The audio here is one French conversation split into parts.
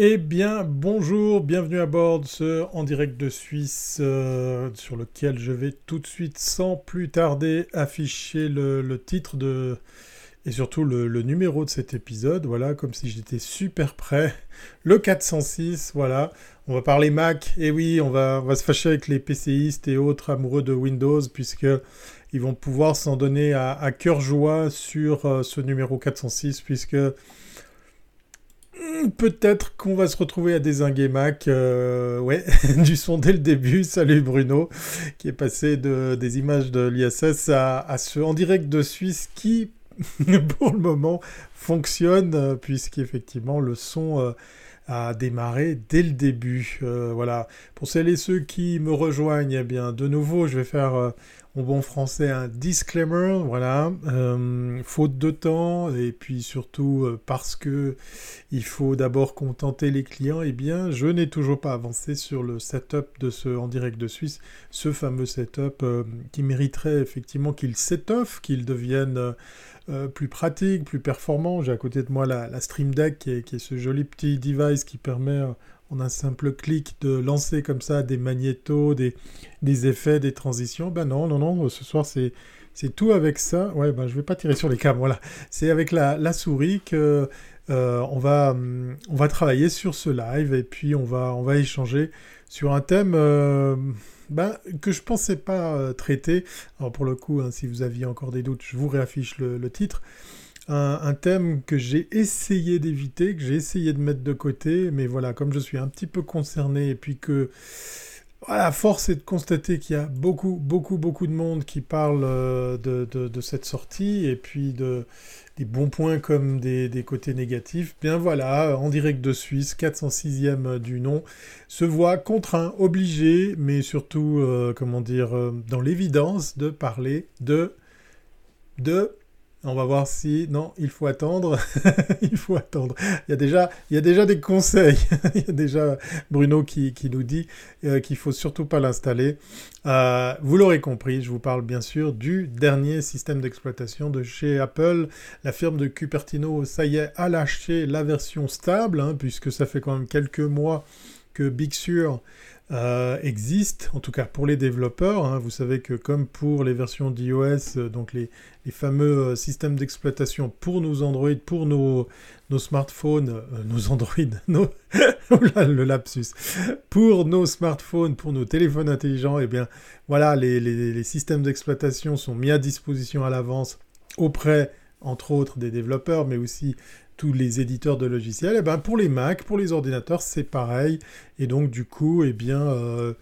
Eh bien, bonjour, bienvenue à bord de ce en direct de Suisse euh, sur lequel je vais tout de suite, sans plus tarder, afficher le, titre de et surtout le, numéro de cet épisode. Voilà, comme si j'étais super prêt. Le 406, voilà. On va parler Mac. Et oui, on va, va se fâcher avec les PCistes et autres amoureux de Windows puisque ils vont pouvoir s'en donner à, cœur joie sur euh, ce numéro 406 puisque peut-être qu'on va se retrouver à désinguer Mac. Euh, ouais, du son dès le début. Salut Bruno, qui est passé de, des images de l'ISS à, ce en direct de Suisse qui, pour le moment, fonctionne, euh, puisqu'effectivement le son euh, a démarré dès le début. voilà. Pour celles et ceux qui me rejoignent, eh bien, de nouveau, je vais faire en bon français un disclaimer, voilà, euh, faute de temps et puis surtout euh, parce que il faut d'abord contenter les clients, eh bien je n'ai toujours pas avancé sur le setup de ce en direct de Suisse, ce fameux setup euh, qui mériterait effectivement qu'il s'étoffe, qu'il devienne plus pratique, plus performant. J'ai à côté de moi la, Stream Deck qui est, ce joli petit device qui permet en un simple clic de lancer comme ça des magnétos, des, effets, des transitions. Ben non, non, non, ce soir c'est tout avec ça. Ouais, ben je vais pas tirer sur les câbles, voilà. C'est avec la, souris que euh, on, va, travailler sur ce live et puis on va, on va échanger sur un thème euh, ben, que je pensais pas euh, traiter. Alors pour le coup, hein, si vous aviez encore des doutes, je vous réaffiche le titre un, thème que j'ai essayé d'éviter, que j'ai essayé de mettre de côté, mais voilà, comme je suis un petit peu concerné et puis que voilà, force est de constater qu'il y a beaucoup, beaucoup, beaucoup de monde qui parle euh, de, cette sortie et puis de, des bons points comme des, côtés négatifs. Bien voilà, en direct de Suisse, 406e du nom, se voit contraint, obligé, mais surtout, euh, comment dire, euh, dans l'évidence de parler de de on va voir si... Non, il faut attendre. il faut attendre. Il y a déjà, il y a déjà des conseils. il y a déjà Bruno qui, nous dit euh, qu'il faut surtout pas l'installer. Euh, vous l'aurez compris, je vous parle bien sûr du dernier système d'exploitation de chez Apple. La firme de Cupertino, ça y est, a lâché la version stable, hein, puisque ça fait quand même quelques mois que Big Sur euh, existe, en tout cas pour les développeurs. Hein. Vous savez que comme pour les versions d'iOS, euh, donc les, fameux euh, systèmes d'exploitation pour nos Android, pour nos, smartphones, nos Android, le lapsus, pour nos smartphones, pour nos téléphones intelligents, et eh bien voilà, les, les systèmes d'exploitation sont mis à disposition à l'avance auprès entre autres des développeurs, mais aussi tous les éditeurs de logiciels, et eh ben pour les Mac, pour les ordinateurs, c'est pareil. Et donc du coup, eh bien euh,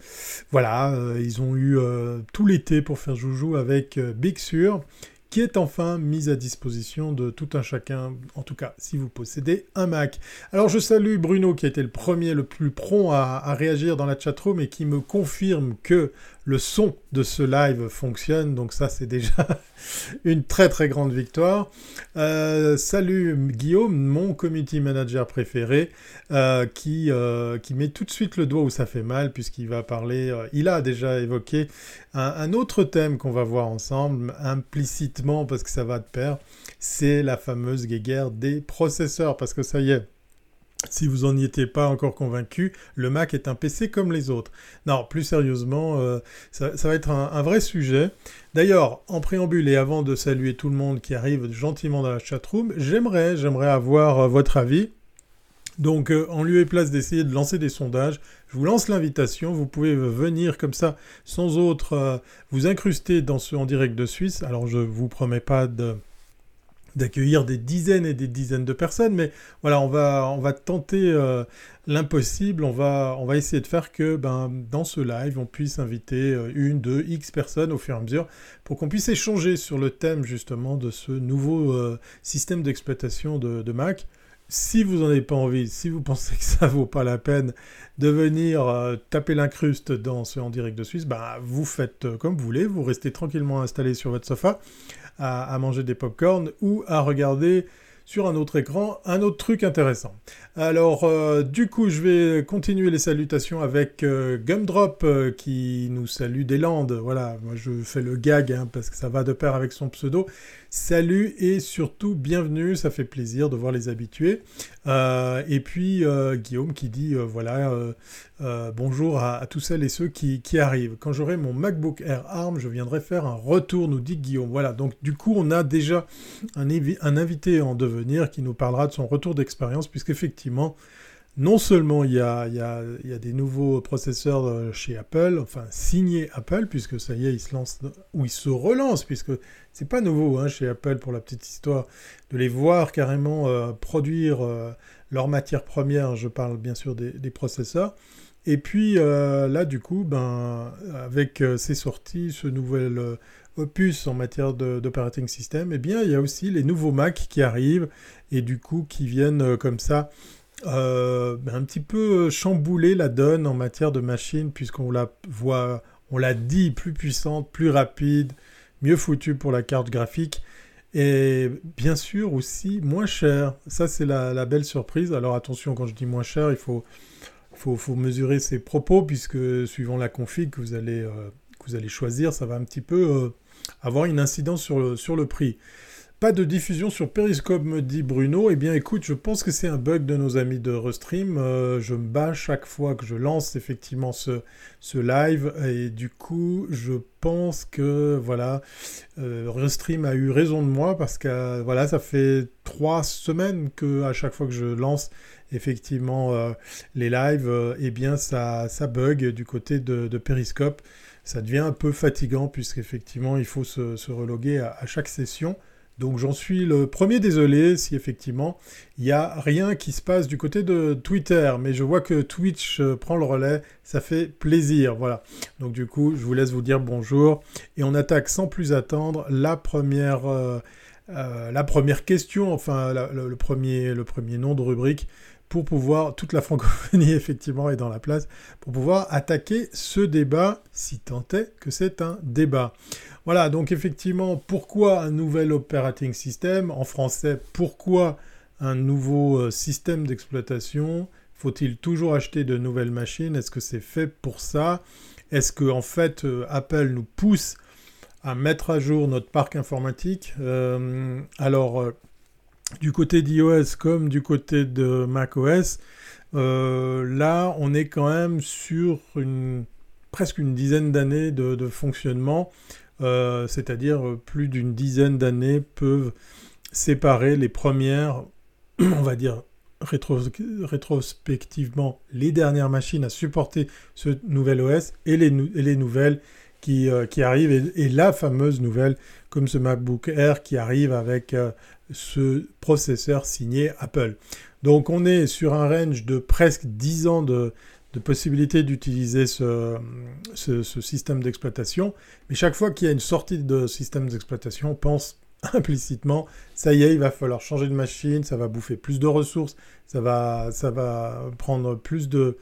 voilà, euh, ils ont eu euh, tout l'été pour faire joujou avec Big Sur qui est enfin mise à disposition de tout un chacun, en tout cas si vous possédez un Mac. Alors je salue Bruno qui a été le premier, le plus prompt à, à réagir dans la chatroom et qui me confirme que le son de ce live fonctionne, donc ça c'est déjà une très très grande victoire. Euh, salut Guillaume, mon community manager préféré, euh, qui, euh, qui met tout de suite le doigt où ça fait mal, puisqu'il va parler, il a déjà évoqué un, autre thème qu'on va voir ensemble, implicitement, parce que ça va de pair, c'est la fameuse guéguerre des processeurs, parce que ça y est, si vous n'en étiez pas encore convaincu, le Mac est un PC comme les autres. Non, plus sérieusement, euh, ça, va être un, vrai sujet. D'ailleurs, en préambule et avant de saluer tout le monde qui arrive gentiment dans la chatroom, j'aimerais, j'aimerais avoir euh, votre avis. Donc, euh, en lieu et place d'essayer de lancer des sondages, je vous lance l'invitation. Vous pouvez venir comme ça, sans autre, vous incruster dans ce en direct de Suisse. Alors, je vous promets pas de d'accueillir des dizaines et des dizaines de personnes, mais voilà, on va, on va tenter euh, l'impossible, on va, on va essayer de faire que ben, dans ce live, on puisse inviter euh, une, deux, x personnes au fur et à mesure, pour qu'on puisse échanger sur le thème justement de ce nouveau euh, système d'exploitation de, Mac. Si vous n'en avez pas envie, si vous pensez que ça vaut pas la peine de venir taper l'incruste dans ce en direct de Suisse, ben, vous faites comme vous voulez, vous restez tranquillement installé sur votre sofa à, manger des pop ou à regarder sur un autre écran un autre truc intéressant. Alors, euh, du coup, je vais continuer les salutations avec euh, Gumdrop euh, qui nous salue des Landes. Voilà, moi je fais le gag hein, parce que ça va de pair avec son pseudo. Salut et surtout bienvenue, ça fait plaisir de voir les habitués. et puis Guillaume qui dit voilà bonjour à, tous celles et ceux qui, arrivent. Quand j'aurai mon MacBook Air ARM, je viendrai faire un retour, nous dit Guillaume. Voilà, donc du coup on a déjà un, un invité en devenir qui nous parlera de son retour d'expérience puisqu'effectivement non seulement il y, a, des nouveaux processeurs euh, chez Apple, enfin signés Apple, puisque ça y est, ils se lancent, ou ils se relancent, puisque c'est pas nouveau hein, chez Apple pour la petite histoire, de les voir carrément euh, produire euh, leur matière première, je parle bien sûr des, processeurs. Et puis là, du coup, ben, avec ces sorties, ce nouvel opus en matière d'operating system, eh bien, il y a aussi les nouveaux Mac qui arrivent et du coup qui viennent comme ça euh, un petit peu chambouler la donne en matière de machine, puisqu'on la voit, on l'a dit, plus puissante, plus rapide, mieux foutue pour la carte graphique, et bien sûr aussi moins cher. Ça, c'est la, belle surprise. Alors attention, quand je dis moins cher, il faut, faut, mesurer ses propos, puisque suivant la config que vous allez, euh, que vous allez choisir, ça va un petit peu euh, avoir une incidence sur le, sur le prix. Pas de diffusion sur Periscope, me dit Bruno. Eh bien, écoute, je pense que c'est un bug de nos amis de Restream. Euh, je me bats chaque fois que je lance effectivement ce, ce live. Et du coup, je pense que, voilà, euh, Restream a eu raison de moi parce que, voilà, ça fait trois semaines que à chaque fois que je lance effectivement euh, les lives, eh bien, ça, ça bug du côté de, Periscope. Ça devient un peu fatigant puisqu'effectivement, il faut se, se reloguer à chaque session. Donc j'en suis le premier désolé si effectivement il n'y a rien qui se passe du côté de Twitter, mais je vois que Twitch euh, prend le relais, ça fait plaisir, voilà. Donc du coup, je vous laisse vous dire bonjour et on attaque sans plus attendre la première, euh, euh, question, enfin le premier nom de rubrique pour pouvoir, toute la francophonie effectivement est dans la place, pour pouvoir attaquer ce débat, si tant est que c'est un débat. Voilà, donc effectivement, pourquoi un nouvel operating system En français, pourquoi un nouveau euh, système d'exploitation? Faut-il toujours acheter de nouvelles machines? Est-ce que c'est fait pour ça? Est-ce que en fait euh, Apple nous pousse à mettre à jour notre parc informatique? Euh, Alors, du côté d'iOS comme du côté de macOS, là, on est quand même sur une presque une dizaine d'années de, fonctionnement euh, c'est-à-dire euh, plus d'une dizaine d'années peuvent séparer les premières, on va dire rétrospectivement, les dernières machines à supporter ce nouvel OS et les, nouvelles qui, euh, arrivent, et, la fameuse nouvelle comme ce MacBook Air qui arrive avec ce processeur signé Apple. Donc on est sur un range de presque 10 ans de, de possibilité d'utiliser ce, système d'exploitation. Mais chaque fois qu'il y a une sortie de système d'exploitation, on pense implicitement, ça y est, il va falloir changer de machine, ça va bouffer plus de ressources, ça va, ça va prendre plus de,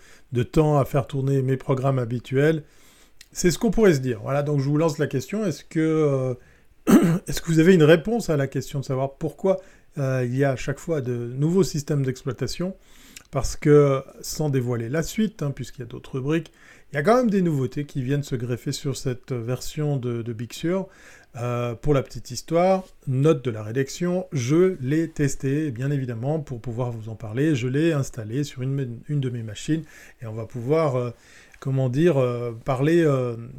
temps à faire tourner mes programmes habituels. C'est ce qu'on pourrait se dire. Voilà, donc je vous lance la question. Est-ce que, euh, est-ce que vous avez une réponse à la question de savoir pourquoi euh, il y a à chaque fois de nouveaux systèmes d'exploitation parce que, sans dévoiler la suite, hein, puisqu'il y a d'autres rubriques, il y a quand même des nouveautés qui viennent se greffer sur cette version de, Big Sur. Euh, pour la petite histoire, note de la rédaction, je l'ai testé, bien évidemment, pour pouvoir vous en parler. Je l'ai installé sur une, de mes machines et on va pouvoir, euh, comment dire, euh, parler,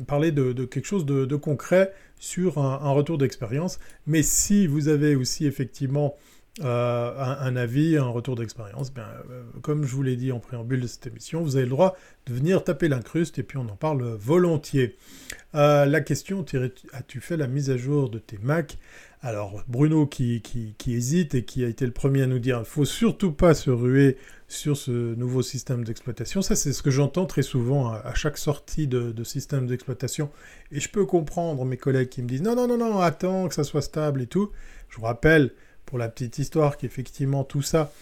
parler de, quelque chose de, concret sur un retour d'expérience. Mais si vous avez aussi effectivement euh, un, avis, un retour d'expérience, ben, comme je vous l'ai dit en préambule de cette émission, vous avez le droit de venir taper l'incruste et puis on en parle volontiers. Euh, la question, as-tu fait la mise à jour de tes Mac Alors Bruno qui, qui, hésite et qui a été le premier à nous dire, il ne faut surtout pas se ruer sur ce nouveau système d'exploitation. Ça, c'est ce que j'entends très souvent à, chaque sortie de, de système d'exploitation. Et je peux comprendre mes collègues qui me disent, non, non, non, non, attends que ça soit stable et tout. Je vous rappelle pour la petite histoire qu'effectivement tout ça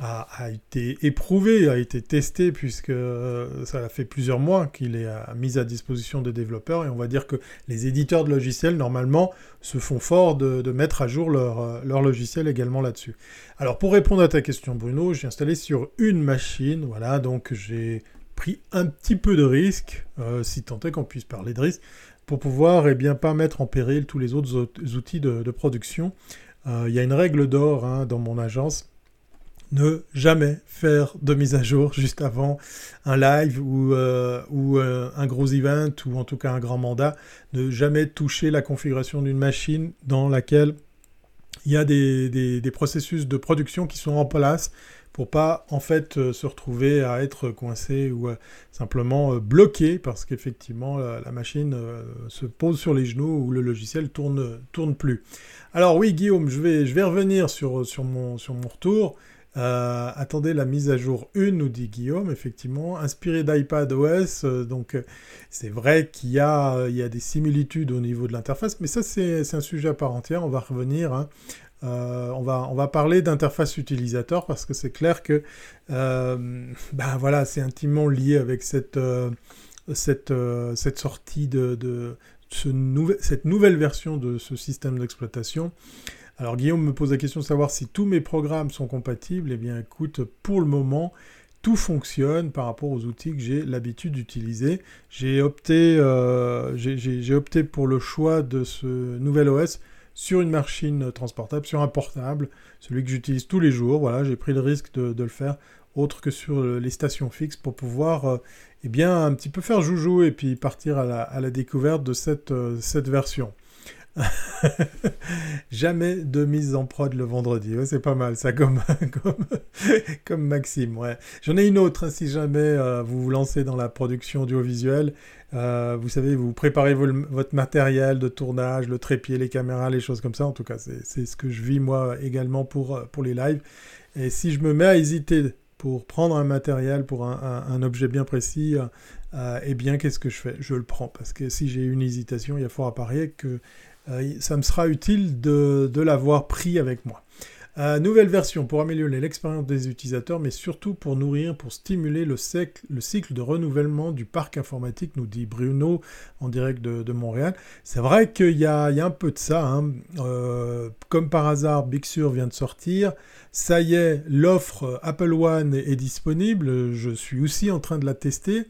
a, été éprouvé, a été testé, puisque euh, ça fait plusieurs mois qu'il est mis à disposition des développeurs, et on va dire que les éditeurs de logiciels, normalement, se font fort de, mettre à jour leur, leur logiciel également là-dessus. Alors, pour répondre à ta question, Bruno, j'ai installé sur une machine, voilà, donc j'ai pris un petit peu de risque, euh, si tant est qu'on puisse parler de risque, pour pouvoir eh bien, pas mettre en péril tous les autres outils de, production. Euh, il y a une règle d'or hein, dans mon agence, ne jamais faire de mise à jour juste avant un live ou, euh, euh, un gros event ou en tout cas un grand mandat. Ne jamais toucher la configuration d'une machine dans laquelle il y a des, processus de production qui sont en place pour pas en fait euh, se retrouver à être coincé ou simplement bloqué parce qu'effectivement la, machine se pose sur les genoux ou le logiciel tourne tourne plus. Alors oui Guillaume, je vais je vais revenir sur sur mon sur mon retour. Euh, attendez la mise à jour 1, nous dit Guillaume, effectivement, inspiré d'iPad OS, euh, donc euh, c'est vrai qu'il y, a, y a des similitudes au niveau de l'interface, mais ça c'est un sujet à part entière, on va revenir. Hein. On, va, on va parler d'interface utilisateur parce que c'est clair que ben voilà, c'est intimement lié avec cette, cette sortie de, de ce cette nouvelle version de ce système d'exploitation. Alors Guillaume me pose la question de savoir si tous mes programmes sont compatibles. Eh bien écoute, pour le moment, tout fonctionne par rapport aux outils que j'ai l'habitude d'utiliser. J'ai euh, opté pour le choix de ce nouvel OS sur une machine transportable, sur un portable, celui que j'utilise tous les jours. Voilà, j'ai pris le risque de, le faire autre que sur les stations fixes pour pouvoir euh, eh bien, un petit peu faire joujou et puis partir à la, découverte de cette, euh, cette version. Jamais de mise en prod le vendredi. c'est pas mal ça comme, comme, Maxime. Ouais. J'en ai une autre hein, si jamais euh, vous vous lancez dans la production audiovisuelle. Euh, vous savez, vous préparez votre matériel de tournage, le trépied, les caméras, les choses comme ça. En tout cas, c'est ce que je vis moi également pour, euh, pour les lives. Et si je me mets à hésiter pour prendre un matériel, pour un, objet bien précis, eh bien, qu'est-ce que je fais? Je le prends. Parce que si j'ai une hésitation, il y a fort à parier que euh, ça me sera utile de, l'avoir pris avec moi. Euh, nouvelle version pour améliorer l'expérience des utilisateurs, mais surtout pour nourrir, pour stimuler le, cycle de renouvellement du parc informatique, nous dit Bruno en direct de, Montréal. C'est vrai qu'il y, a un peu de ça. Hein. Euh, comme par hasard, Big Sur vient de sortir. Ça y est, l'offre Apple One est disponible. Je suis aussi en train de la tester.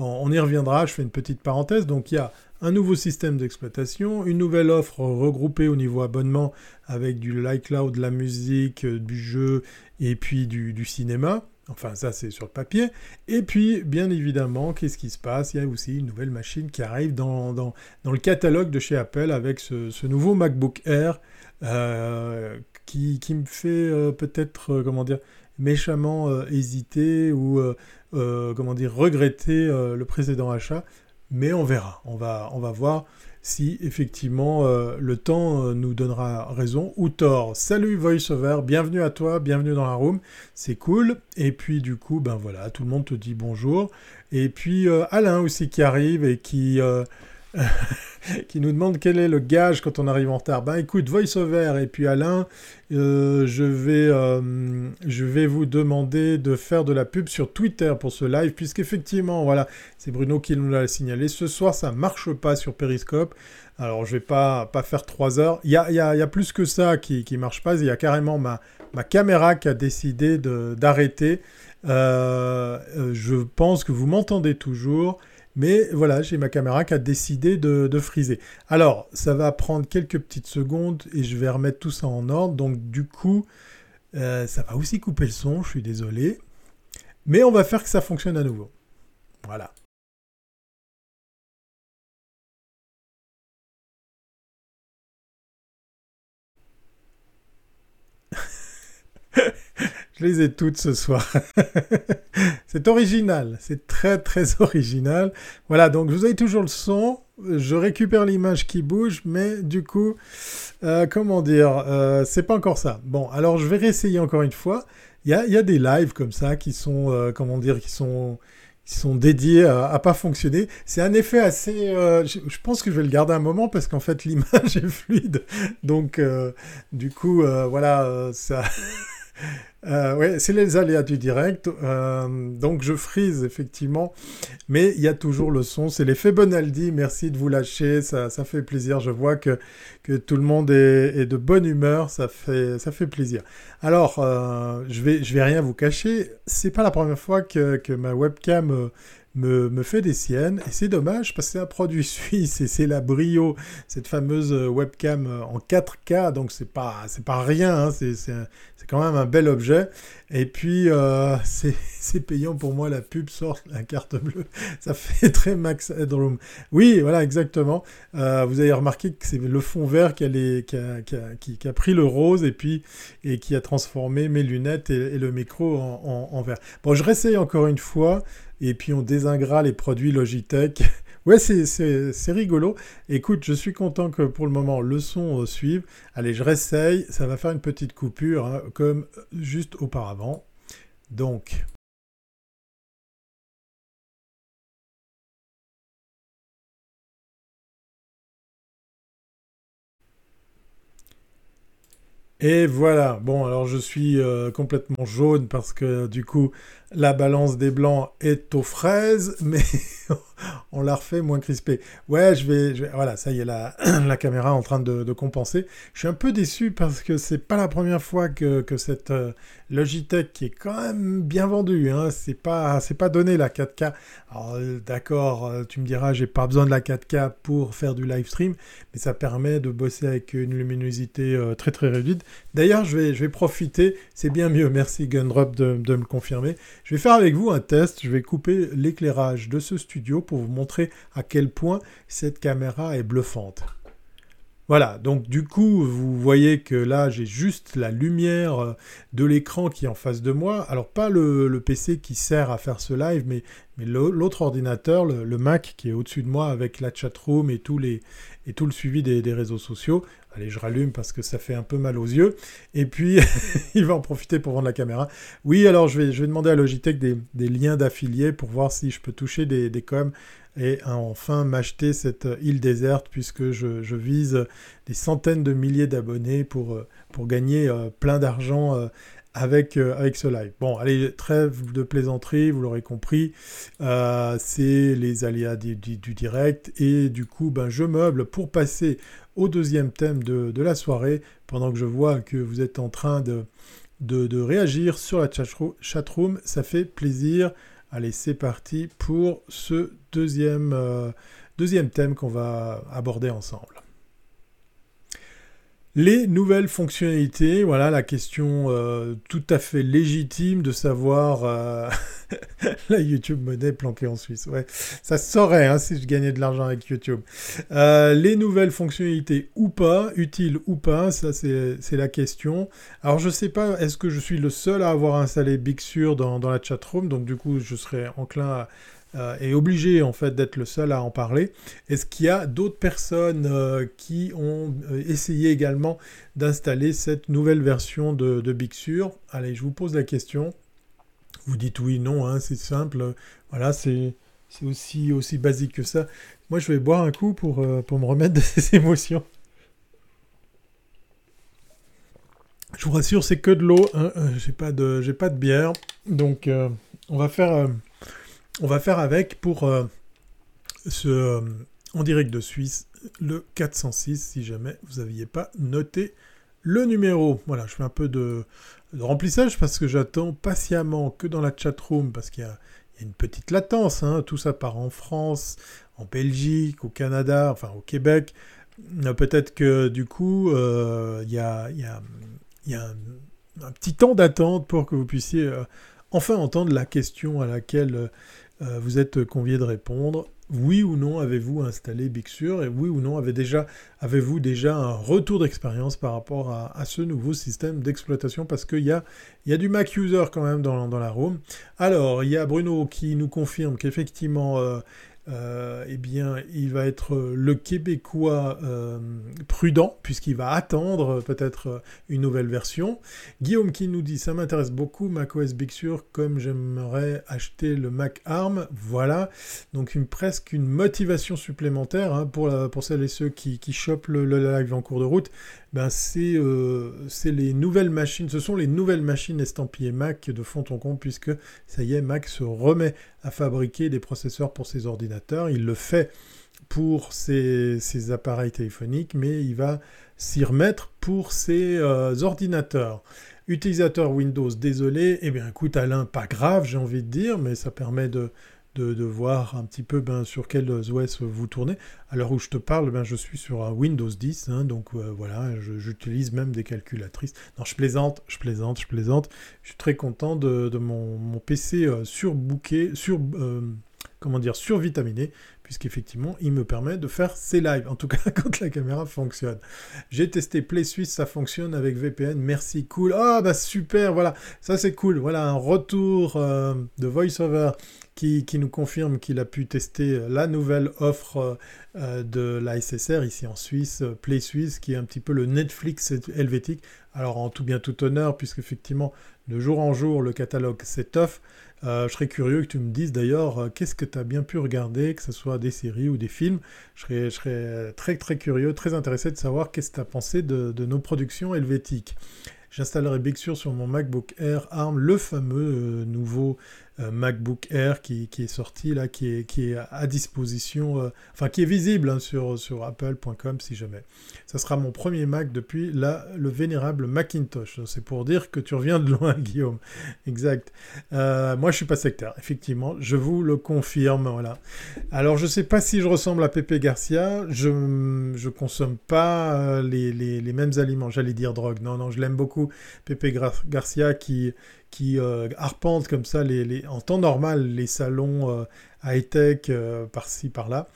On y reviendra, je fais une petite parenthèse. Donc il y a un nouveau système d'exploitation, une nouvelle offre regroupée au niveau abonnement avec du iCloud, de la musique, euh, du jeu et puis du, cinéma. Enfin, ça, c'est sur le papier. Et puis, bien évidemment, qu'est-ce qui se passe? Il y a aussi une nouvelle machine qui arrive dans, le catalogue de chez Apple avec ce, nouveau MacBook Air euh, qui, qui, me fait euh, peut-être, comment dire, méchamment hésiter ou, comment dire, regretter le précédent achat mais on verra. On va, on va voir si effectivement euh, le temps euh, nous donnera raison ou tort. Salut VoiceOver, bienvenue à toi, bienvenue dans la room, c'est cool. Et puis du coup, ben voilà, tout le monde te dit bonjour. Et puis euh, Alain aussi qui arrive et qui qui nous demande quel est le gage quand on arrive en retard. Ben écoute, VoiceOver et puis Alain, euh, je, vais, euh, je vais vous demander de faire de la pub sur Twitter pour ce live, puisqu'effectivement, voilà, c'est Bruno qui nous l'a signalé. Ce soir, ça marche pas sur Periscope. Alors, je vais pas, pas faire 3 heures. Il y a, y, a, y a, plus que ça qui ne marche pas. Il y a carrément ma, ma caméra qui a décidé d'arrêter. Euh, je pense que vous m'entendez toujours. Mais voilà, j'ai ma caméra qui a décidé de, friser. Alors, ça va prendre quelques petites secondes et je vais remettre tout ça en ordre. Donc, du coup, euh, ça va aussi couper le son, je suis désolé. Mais on va faire que ça fonctionne à nouveau. Voilà. Je les ai toutes ce soir. c'est original, c'est très très original. Voilà, donc vous avez toujours le son, je récupère l'image qui bouge, mais du coup, euh, comment dire, euh, c'est pas encore ça. Bon, alors je vais réessayer encore une fois. Il y a, des lives comme ça qui sont, euh, comment dire, qui sont qui sont dédiés à, à pas fonctionner. C'est un effet assez... je, je, pense que je vais le garder un moment parce qu'en fait l'image est fluide. Donc du coup, voilà, ça... Euh, ouais, c'est les aléas du direct. Euh, donc je frise effectivement, mais il y a toujours le son. C'est l'effet Bonaldi. Merci de vous lâcher, ça, ça fait plaisir. Je vois que, que tout le monde est, de bonne humeur, ça fait, ça fait plaisir. Alors, euh, je vais, je vais rien vous cacher. C'est pas la première fois que, que ma webcam me, fait des siennes. Et c'est dommage parce que c'est un produit suisse et c'est la Brio, cette fameuse webcam en 4K. Donc c'est pas, pas rien, hein, c'est, quand même un bel objet. Et puis euh, c'est, payant pour moi, la pub sort la carte bleue. Ça fait très Max Headroom. Oui, voilà, exactement. vous avez remarqué que c'est le fond vert qui a, qui, a, pris le rose et puis et qui a transformé mes lunettes et, le micro en, en vert. Bon, je réessaye encore une fois et puis on désingra les produits Logitech. ouais, c'est rigolo. Écoute, je suis content que pour le moment le son euh, suive. Allez, je réessaye. Ça va faire une petite coupure, hein, comme juste auparavant. Donc, Et voilà, bon alors je suis euh, complètement jaune parce que du coup la balance des blancs est aux fraises, mais on l'a refait moins crispé. Ouais, je vais, voilà, ça y est, la, la caméra en train de, compenser. Je suis un peu déçu parce que c'est pas la première fois que, cette euh, Logitech qui est quand même bien vendue, hein, c'est pas, c'est pas donné la 4K. Alors euh, d'accord, euh, tu me diras, j'ai pas besoin de la 4K pour faire du live stream, mais ça permet de bosser avec une luminosité très très réduite. D'ailleurs, je vais, je vais profiter, c'est bien mieux, merci Gundrop de, de me confirmer. Je vais faire avec vous un test, je vais couper l'éclairage de ce studio pour vous montrer à quel point cette caméra est bluffante. Voilà, donc du coup, vous voyez que là, j'ai juste la lumière euh, de l'écran qui est en face de moi. Alors, pas le, PC qui sert à faire ce live, mais, l'autre ordinateur, le, Mac qui est au-dessus de moi avec la chatroom et, et tout le suivi des, réseaux sociaux. Allez, je rallume parce que ça fait un peu mal aux yeux. Et puis, il va en profiter pour vendre la caméra. Oui, alors je vais, je vais demander à Logitech des, liens d'affiliés pour voir si je peux toucher des, des coms et enfin m'acheter cette île déserte puisque je, vise des centaines de milliers d'abonnés pour, euh, pour gagner euh, plein d'argent euh, avec, avec ce live. Bon, allez, trêve de plaisanterie, vous l'aurez compris, c'est les aléas du, direct et du coup, ben, je meuble pour passer au deuxième thème de, de, la soirée pendant que je vois que vous êtes en train de, de, de réagir sur la chatroom, ça fait plaisir. Allez, c'est parti pour ce deuxième, euh, deuxième thème qu'on va aborder ensemble. Les nouvelles fonctionnalités, voilà la question euh, tout à fait légitime de savoir euh, la YouTube monnaie planquée en Suisse. Ouais, ça saurait hein, si je gagnais de l'argent avec YouTube. Les nouvelles fonctionnalités ou pas, utiles ou pas, ça c'est la question. Alors je sais pas, est-ce que je suis le seul à avoir installé Big Sur dans, dans la chatroom, donc du coup je serais enclin à euh, est obligé en fait d'être le seul à en parler. Est-ce qu'il y a d'autres personnes euh, qui ont euh, essayé également d'installer cette nouvelle version de, Big Sur? Allez, je vous pose la question. Vous dites oui, non, hein, c'est simple. Voilà, c'est aussi, aussi basique que ça. Moi, je vais boire un coup pour, pour me remettre de ces émotions. Je vous rassure, c'est que de l'eau. Hein. J'ai pas de, pas de bière, donc on va faire on va faire avec pour euh, ce euh, en direct de Suisse le 406 si jamais vous n'aviez pas noté le numéro. Voilà, je fais un peu de, remplissage parce que j'attends patiemment que dans la chatroom parce qu'il y, a une petite latence. Hein. tout ça part en France, en Belgique, au Canada, enfin au Québec. Euh, peut-être que du coup, il y a, un, petit temps d'attente pour que vous puissiez enfin entendre la question à laquelle euh, vous êtes convié de répondre. Oui ou non avez-vous installé Big Sur et oui ou non avez déjà, avez-vous déjà un retour d'expérience par rapport à, ce nouveau système d'exploitation? Parce qu'il y a, du Mac User quand même dans, dans la room. Alors, il y a Bruno qui nous confirme qu'effectivement euh, euh, eh bien, il va être le Québécois euh, prudent, puisqu'il va attendre peut-être une nouvelle version. Guillaume qui nous dit, ça m'intéresse beaucoup, macOS Big Sur, comme j'aimerais acheter le Mac ARM. Voilà, donc une, presque une motivation supplémentaire hein, pour, pour celles et ceux qui, qui chopent le, live en cours de route. Ben c'est les nouvelles machines, ce sont les nouvelles machines estampillées Mac de fond en compte, puisque ça y est, Mac se remet à fabriquer des processeurs pour ses ordinateurs. Il le fait pour ses, appareils téléphoniques, mais il va s'y remettre pour ses ordinateurs. Utilisateur Windows, désolé, eh bien écoute Alain, pas grave, j'ai envie de dire, mais ça permet de, de, voir un petit peu ben, sur quels OS vous tournez. À l'heure où je te parle, ben, je suis sur un Windows 10, hein, donc euh, voilà, j'utilise même des calculatrices. Non, je plaisante, je plaisante, je plaisante. Je suis très content de, mon, PC euh, surbooké, sur, euh, comment dire, survitaminé, puisqu'effectivement, il me permet de faire ces lives, en tout cas quand la caméra fonctionne. J'ai testé Play Suisse, ça fonctionne avec VPN, merci, cool. Ah bah super, voilà, ça c'est cool. Voilà un retour euh, de VoiceOver qui, nous confirme qu'il a pu tester la nouvelle offre euh, de la SSR ici en Suisse, Play Suisse, qui est un petit peu le Netflix helvétique. Alors en tout bien tout honneur, puisqu'effectivement, de jour en jour, le catalogue s'étoffe. Euh, je serais curieux que tu me dises d'ailleurs euh, qu'est-ce que tu as bien pu regarder, que ce soit des séries ou des films. Je serais, très très curieux, très intéressé de savoir qu'est-ce que tu as pensé de, nos productions helvétiques. J'installerai Big Sur sur mon MacBook Air ARM, le fameux euh, nouveau euh, MacBook Air qui, est sorti là, qui est, qui est à disposition, euh, enfin qui est visible hein, sur, sur apple.com si jamais. Ça sera mon premier Mac depuis la, le vénérable Macintosh. C'est pour dire que tu reviens de loin, Guillaume. Exact. Euh, moi, je suis pas sectaire, effectivement. Je vous le confirme. Voilà. Alors, je sais pas si je ressemble à Pepe Garcia. Je ne consomme pas les, les, les mêmes aliments. J'allais dire drogue. Non, non, je l'aime beaucoup. Pepe Garcia qui qui euh, arpente comme ça les, en temps normal les salons euh, high-tech euh, par-ci par-là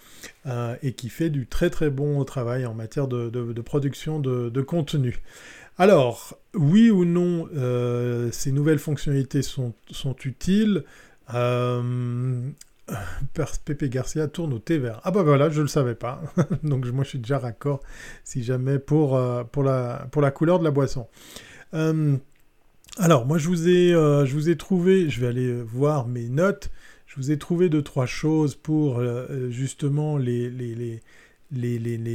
et qui fait du très très bon travail en matière de, production de, contenu. Alors, oui ou non, ces nouvelles fonctionnalités sont, sont utiles Pépé Garcia tourne au thé vert. Ah bah voilà, je ne le savais pas. Donc moi je suis déjà raccord si jamais pour, pour, la, pour la couleur de la boisson. Alors, moi, je vous, ai, euh, je vous ai trouvé, je vais aller voir mes notes, je vous ai trouvé deux, trois choses pour euh, justement les,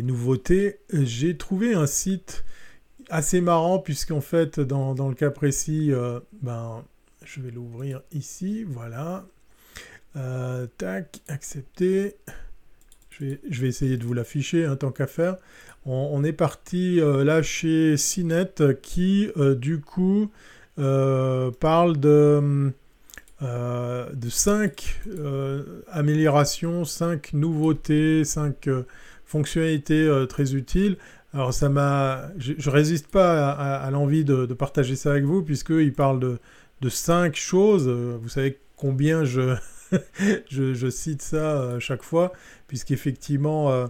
nouveautés. J'ai trouvé un site assez marrant, puisqu'en fait, dans, le cas précis, euh, ben, je vais l'ouvrir ici, voilà. tac, accepter. Je vais, essayer de vous l'afficher, hein, tant qu'à faire. On, on, est parti là chez CNET qui, du coup, euh, parle de, euh, de 5 euh, améliorations, 5 nouveautés, 5 fonctionnalités très utiles. Alors ça m'a, je, résiste pas à, l'envie de, partager ça avec vous puisqu'il parle de, de 5 choses. Vous savez combien je, je, cite ça chaque fois, puisqu'effectivement,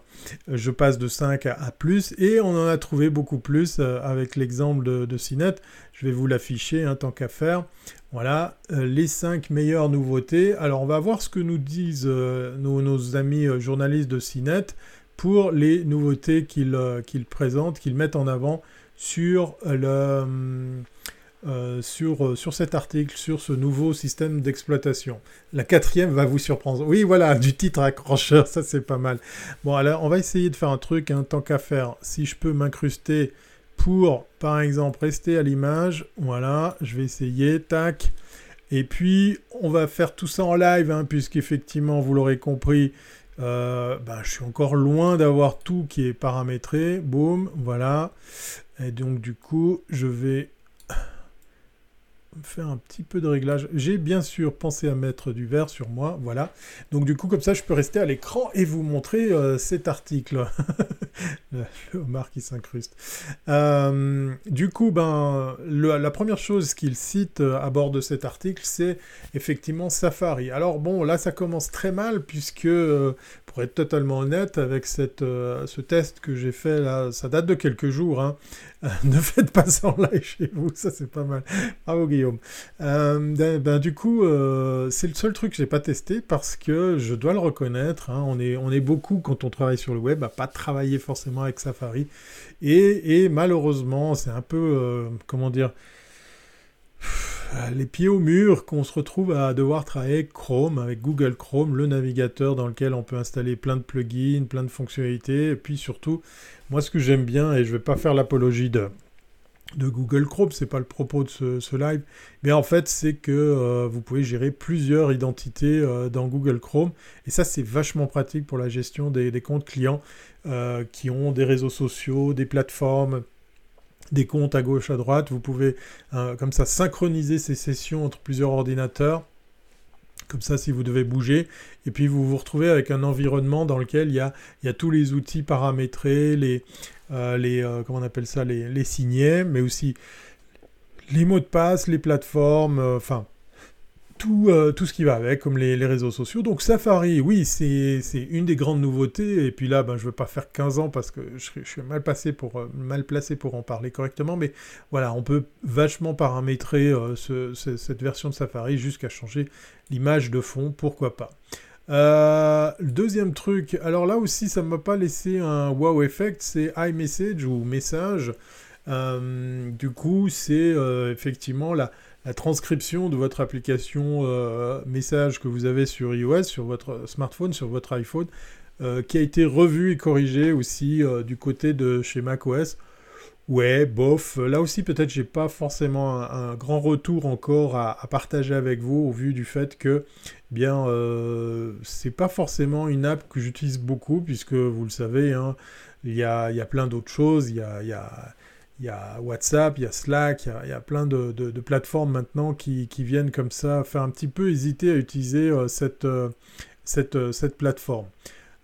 je passe de 5 à, plus, et on en a trouvé beaucoup plus avec l'exemple de, de Cinet. Je vais vous l'afficher, hein, tant qu'à faire. Voilà, euh, les 5 meilleures nouveautés. Alors, on va voir ce que nous disent euh, nos, amis euh, journalistes de CINET pour les nouveautés qu'ils présentent, qu'ils mettent en avant sur, le, sur, sur cet article, sur ce nouveau système d'exploitation. La quatrième va vous surprendre. Oui, voilà, du titre accrocheur, ça c'est pas mal. Bon, alors, on va essayer de faire un truc, hein, tant qu'à faire. Si je peux m'incruster pour, par exemple, rester à l'image. Voilà, je vais essayer, tac. Et puis, on va faire tout ça en live, hein, puisqu'effectivement, vous l'aurez compris, euh, bah, je suis encore loin d'avoir tout qui est paramétré. Boum, voilà. Et donc, du coup, je vais faire un petit peu de réglage. J'ai bien sûr pensé à mettre du vert sur moi, voilà. Donc du coup, comme ça, je peux rester à l'écran et vous montrer euh, cet article. le Omar qui s'incruste. Euh, du coup, ben, la première chose qu'il cite euh, à bord de cet article, c'est effectivement Safari. Alors bon, là, ça commence très mal puisque pour être totalement honnête, avec ce test que j'ai fait là, ça date de quelques jours. Hein. ne faites pas ça en live chez vous, ça c'est pas mal. Bravo Guillaume. Euh, ben, ben, du coup, euh, c'est le seul truc que j'ai pas testé parce que je dois le reconnaître. Hein, on, est, on est beaucoup quand on travaille sur le web à pas travailler forcément avec Safari. Et, malheureusement, c'est un peu, euh, comment dire, les pieds au mur qu'on se retrouve à devoir travailler avec Chrome, avec Google Chrome, le navigateur dans lequel on peut installer plein de plugins, plein de fonctionnalités, et puis surtout, moi ce que j'aime bien, et je ne vais pas faire l'apologie de, de Google Chrome, c'est pas le propos de ce, live, mais en fait c'est que euh, vous pouvez gérer plusieurs identités euh, dans Google Chrome, et ça c'est vachement pratique pour la gestion des, comptes clients euh, qui ont des réseaux sociaux, des plateformes, des comptes à gauche, à droite. Vous pouvez comme ça synchroniser ces sessions entre plusieurs ordinateurs. Comme ça, si vous devez bouger, et puis vous vous retrouvez avec un environnement dans lequel il y a, tous les outils paramétrés, les, les, euh, comment on appelle ça, les, les signets, mais aussi les mots de passe, les plateformes, euh, enfin, tout, tout, ce qui va avec, comme les, les réseaux sociaux. Donc Safari, oui, c'est une des grandes nouveautés. Et puis là, ben, je ne veux pas faire 15 ans parce que je, suis mal, passé pour, mal placé pour en parler correctement. Mais voilà, on peut vachement paramétrer ce, cette version de Safari jusqu'à changer l'image de fond, pourquoi pas. Euh, deuxième truc, alors là aussi ça ne m'a pas laissé un wow effect, c'est iMessage ou message. Euh, du coup, c'est euh, effectivement la, transcription de votre application message que vous avez sur iOS, sur votre smartphone, sur votre iPhone, qui a été revue et corrigée aussi du côté de chez macOS. Ouais, bof. Là aussi, peut-être, j'ai pas forcément un, grand retour encore à, partager avec vous au vu du fait que, bien, euh, c'est pas forcément une app que j'utilise beaucoup puisque vous le savez, hein, il y, a, y, a, plein d'autres choses. Il y a, y, a, WhatsApp, il y a Slack, il y a, plein de, plateformes maintenant qui, viennent comme ça faire un petit peu hésiter à utiliser euh, euh, cette, cette plateforme.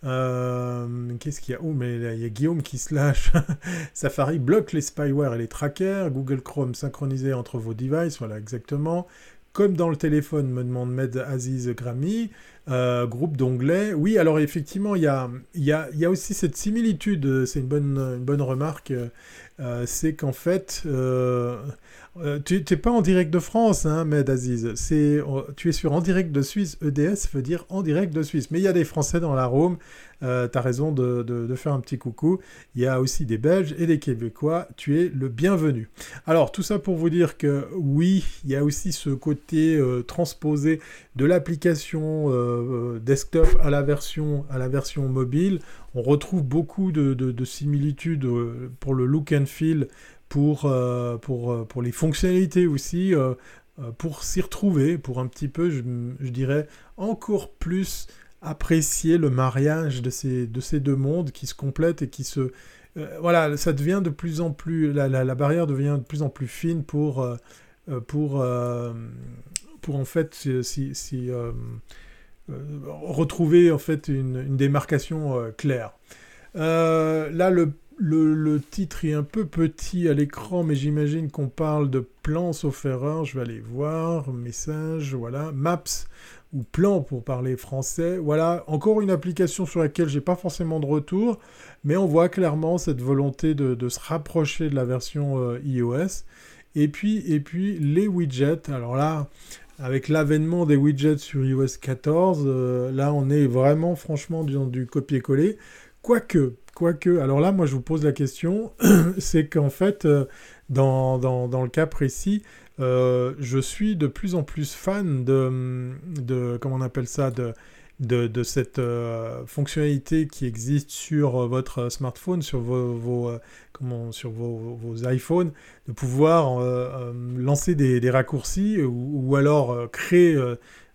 Euh, qu'est-ce qu'il y a? Oh, mais il y a Guillaume qui se lâche. Safari bloque les spyware et les trackers. Google Chrome synchronisé entre vos devices. Voilà, exactement. Comme dans le téléphone, me demande Med Aziz Grammy. Euh, groupe d'onglets. Oui, alors effectivement, il y a, y, a, y a, aussi cette similitude. C'est une bonne, une bonne remarque. Euh, c'est qu'en fait, euh, tu n'es pas en direct de France, hein, Med Aziz. C'est, oh, tu es sur en direct de Suisse. EDS veut dire en direct de Suisse. Mais il y a des Français dans la Rome. Euh, tu as raison de, faire un petit coucou. Il y a aussi des Belges et des Québécois. Tu es le bienvenu. Alors, tout ça pour vous dire que oui, il y a aussi ce côté euh, transposé de l'application desktop à la, version, à la version mobile. On retrouve beaucoup de, de similitudes pour le look and feel pour, euh, pour, euh, pour les fonctionnalités aussi, euh, pour s'y retrouver, pour un petit peu, je, dirais, encore plus apprécier le mariage de ces, de ces deux mondes qui se complètent et qui se... voilà, ça devient de plus en plus... La, la, barrière devient de plus en plus fine pour... pour, pour en fait si retrouver en fait une, démarcation claire. là, le le, titre est un peu petit à l'écran, mais j'imagine qu'on parle de plan sauf erreur. Je vais aller voir, message, voilà, maps ou plan pour parler français. Voilà, encore une application sur laquelle j'ai pas forcément de retour, mais on voit clairement cette volonté de, se rapprocher de la version euh, iOS. Et puis, et puis les widgets. Alors là, avec l'avènement des widgets sur iOS 14, euh, là on est vraiment franchement dans du copier-coller. Quoique, Quoique, alors là, moi je vous pose la question, c'est qu'en fait, euh, dans, le cas précis, euh, je suis de plus en plus fan de, de comment on appelle ça, de, de, cette euh, fonctionnalité qui existe sur votre smartphone, sur vos, comment, sur vos, iPhones, de pouvoir lancer des, raccourcis ou alors créer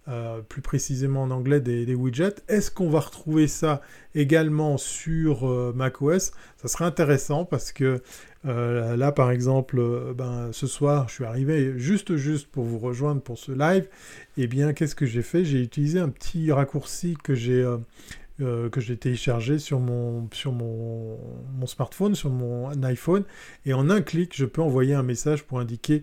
euh, plus précisément en anglais des, widgets. Est-ce qu'on va retrouver ça également sur euh, macOS? Ça serait intéressant parce que euh, là, par exemple, ben, ce soir, je suis arrivé juste juste pour vous rejoindre pour ce live. Et eh bien, qu'est-ce que j'ai fait? J'ai utilisé un petit raccourci que j'ai j'ai téléchargé sur mon, smartphone, sur mon iPhone, et en un clic, je peux envoyer un message pour indiquer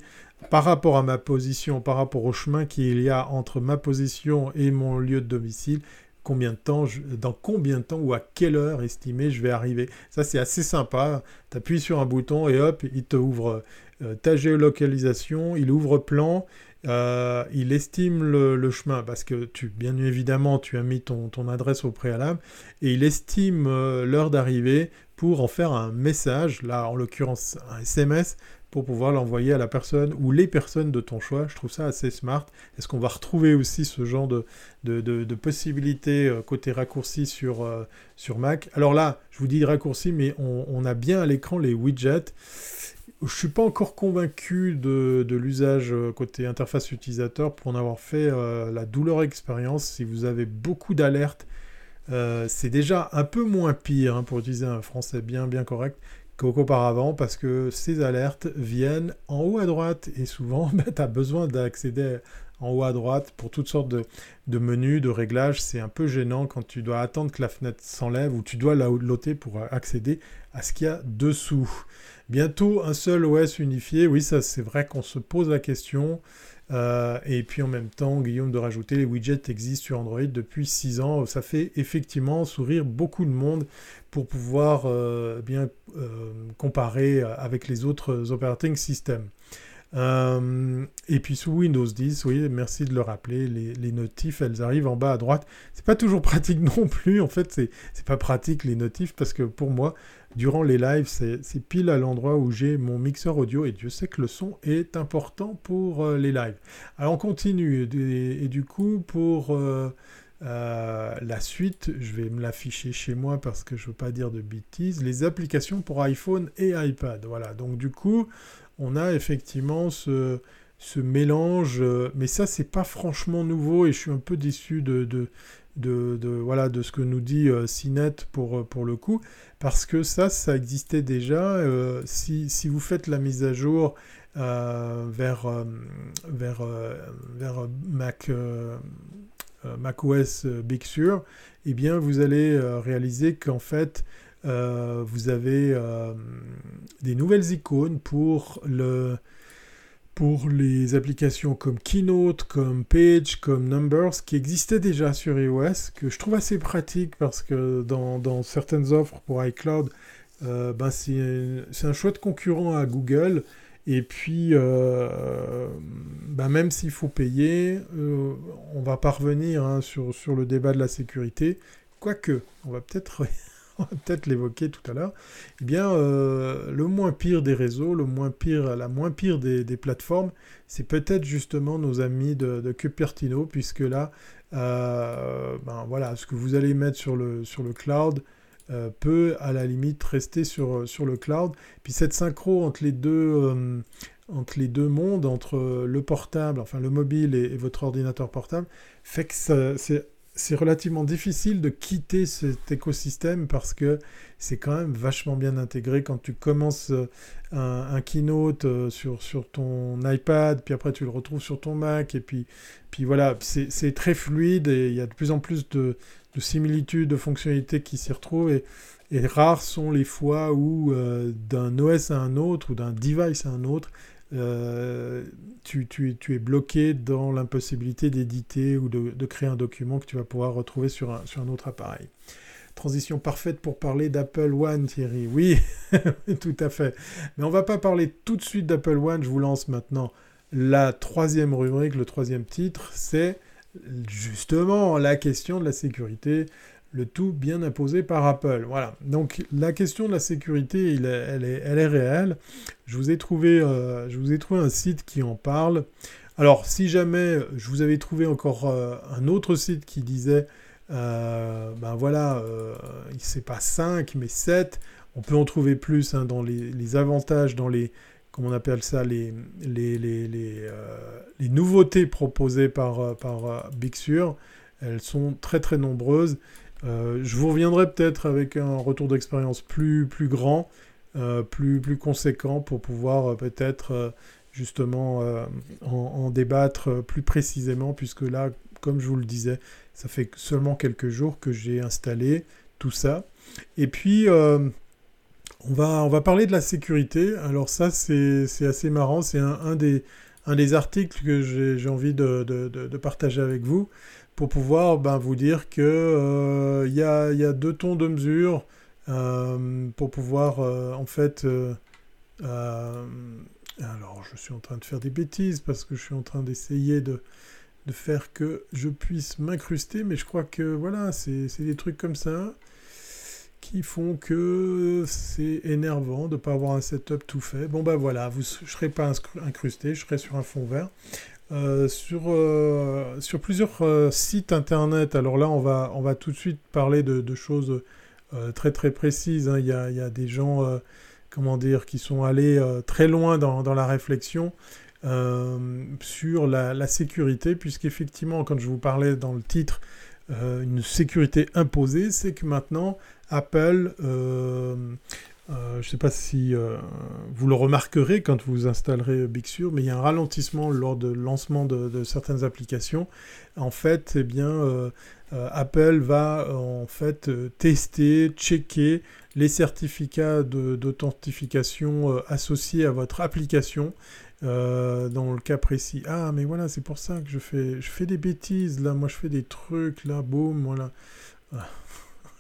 par rapport à ma position, par rapport au chemin qu'il y a entre ma position et mon lieu de domicile, combien de temps, dans combien de temps ou à quelle heure estimée je vais arriver. Ça, c'est assez sympa. Tu appuies sur un bouton et hop, il te ouvre euh, ta géolocalisation, il ouvre plan, euh, il estime le, chemin parce que tu, bien évidemment, tu as mis ton, adresse au préalable et il estime euh, l'heure d'arrivée pour en faire un message, là en l'occurrence un SMS, pour pouvoir l'envoyer à la personne ou les personnes de ton choix. Je trouve ça assez smart. Est-ce qu'on va retrouver aussi ce genre de, de, possibilités euh, côté raccourci sur, euh, sur Mac? Alors là, je vous dis raccourci, mais on, a bien à l'écran les widgets. Je suis pas encore convaincu de, l'usage euh, côté interface utilisateur pour en avoir fait la douleur expérience. Si vous avez beaucoup d'alertes, c'est déjà un peu moins pire, hein, pour utiliser un français bien bien correct, qu'auparavant parce que ces alertes viennent en haut à droite et souvent ben, tu as besoin d'accéder en haut à droite pour toutes sortes de, menus, de réglages. C'est un peu gênant quand tu dois attendre que la fenêtre s'enlève ou tu dois la loter pour accéder à ce qu'il y a dessous. Bientôt un seul OS unifié, oui ça c'est vrai qu'on se pose la question. Euh, et puis en même temps, Guillaume, de rajouter, les widgets existent sur Android depuis 6 ans. Ça fait effectivement sourire beaucoup de monde pour pouvoir euh, bien euh, comparer avec les autres operating systems. et puis sous Windows 10, oui, merci de le rappeler, les, notifs, elles arrivent en bas à droite. C'est pas toujours pratique non plus. En fait, c'est pas pratique les notifs parce que pour moi, durant les lives, c'est pile à l'endroit où j'ai mon mixeur audio et Dieu sait que le son est important pour euh, les lives. Alors on continue et, du coup pour euh, euh, la suite, je vais me l'afficher chez moi parce que je ne veux pas dire de bêtises, les applications pour iPhone et iPad. Voilà, donc du coup on a effectivement ce, mélange, mais ça c'est pas franchement nouveau et je suis un peu déçu de, de, voilà, de ce que nous dit euh, euh, pour le coup, parce que ça, ça existait déjà. Euh, si, si, vous faites la mise à jour vers, vers, vers Mac, macOS Big Sur, eh bien, vous allez réaliser qu'en fait, vous avez des nouvelles icônes pour le pour les applications comme Keynote, comme Page, comme Numbers, qui existaient déjà sur iOS, que je trouve assez pratique parce que dans, certaines offres pour iCloud, ben c'est un chouette concurrent à Google. Et puis, euh, ben même s'il faut payer, euh, on va pas revenir hein, sur, sur le débat de la sécurité. Quoique, on va peut-être peut-être l'évoquer tout à l'heure, eh bien, euh, le moins pire des réseaux, le moins pire, la moins pire des, plateformes, c'est peut-être justement nos amis de, Cupertino, puisque là, euh, ben voilà, ce que vous allez mettre sur le, sur le cloud euh, peut à la limite rester sur, sur le cloud. Puis cette synchro entre les deux entre les deux mondes, entre le portable, enfin le mobile et votre ordinateur portable, fait que c'est c'est relativement difficile de quitter cet écosystème parce que c'est quand même vachement bien intégré. Quand tu commences euh, un, keynote euh, sur, sur ton iPad, puis après tu le retrouves sur ton Mac, et puis, puis voilà, c'est très fluide et il y a de plus en plus de, similitudes, de fonctionnalités qui s'y retrouvent, et, rares sont les fois où euh, d'un OS à un autre ou d'un device à un autre, euh, tu, es bloqué dans l'impossibilité d'éditer ou de, créer un document que tu vas pouvoir retrouver sur un, sur un autre appareil. Transition parfaite pour parler d'Apple One, Thierry. Oui, tout à fait. Mais on va pas parler tout de suite d'Apple One. Je vous lance maintenant la troisième rubrique, le troisième titre. C'est justement la question de la sécurité le tout bien imposé par Apple. Voilà. Donc la question de la sécurité, elle, est, elle, est, réelle. Je vous, ai trouvé, euh, je vous ai trouvé un site qui en parle. Alors si jamais je vous avais trouvé encore euh, un autre site qui disait, euh, ben voilà, c'est pas 5 mais 7, on peut en trouver plus hein, dans les, avantages, dans les, comment on appelle ça, les nouveautés proposées par, par Big Sur. Elles sont très très nombreuses euh, je vous reviendrai peut-être avec un retour d'expérience plus, plus grand, euh, plus, plus conséquent pour pouvoir euh, peut-être justement en, débattre plus précisément, puisque là, comme je vous le disais, ça fait seulement quelques jours que j'ai installé tout ça. Et puis, on, va, on va parler de la sécurité. Alors ça, c'est assez marrant. C'est un, des, un des articles que j'ai envie de, de, partager avec vous pour pouvoir ben, vous dire que il euh, y, a, deux tons de mesure euh, pour pouvoir euh, en fait alors je suis en train de faire des bêtises parce que je suis en train d'essayer de, de, faire que je puisse m'incruster mais je crois que voilà c'est des trucs comme ça qui font que c'est énervant de ne pas avoir un setup tout fait. Bon ben voilà, vous, je ne serai pas incrusté, je serai sur un fond vert. Euh, sur, euh, sur plusieurs euh, sites internet, alors là on va, on va tout de suite parler de, choses très très précises. Hein. Il, y a, des gens, comment dire, qui sont allés très loin dans, dans la réflexion. sur la, la sécurité, puisqu'effectivement, quand je vous parlais dans le titre, une sécurité imposée, c'est que maintenant, Apple euh, je ne sais pas si euh, vous le remarquerez quand vous installerez Big Sur, mais il y a un ralentissement lors de lancement de, certaines applications. En fait, eh bien, euh, Apple va en fait tester, checker les certificats d'authentification associés à votre application. dans le cas précis. Ah, mais voilà, c'est pour ça que je fais, je fais des bêtises là. Moi, je fais des trucs là, boum, voilà. Ah.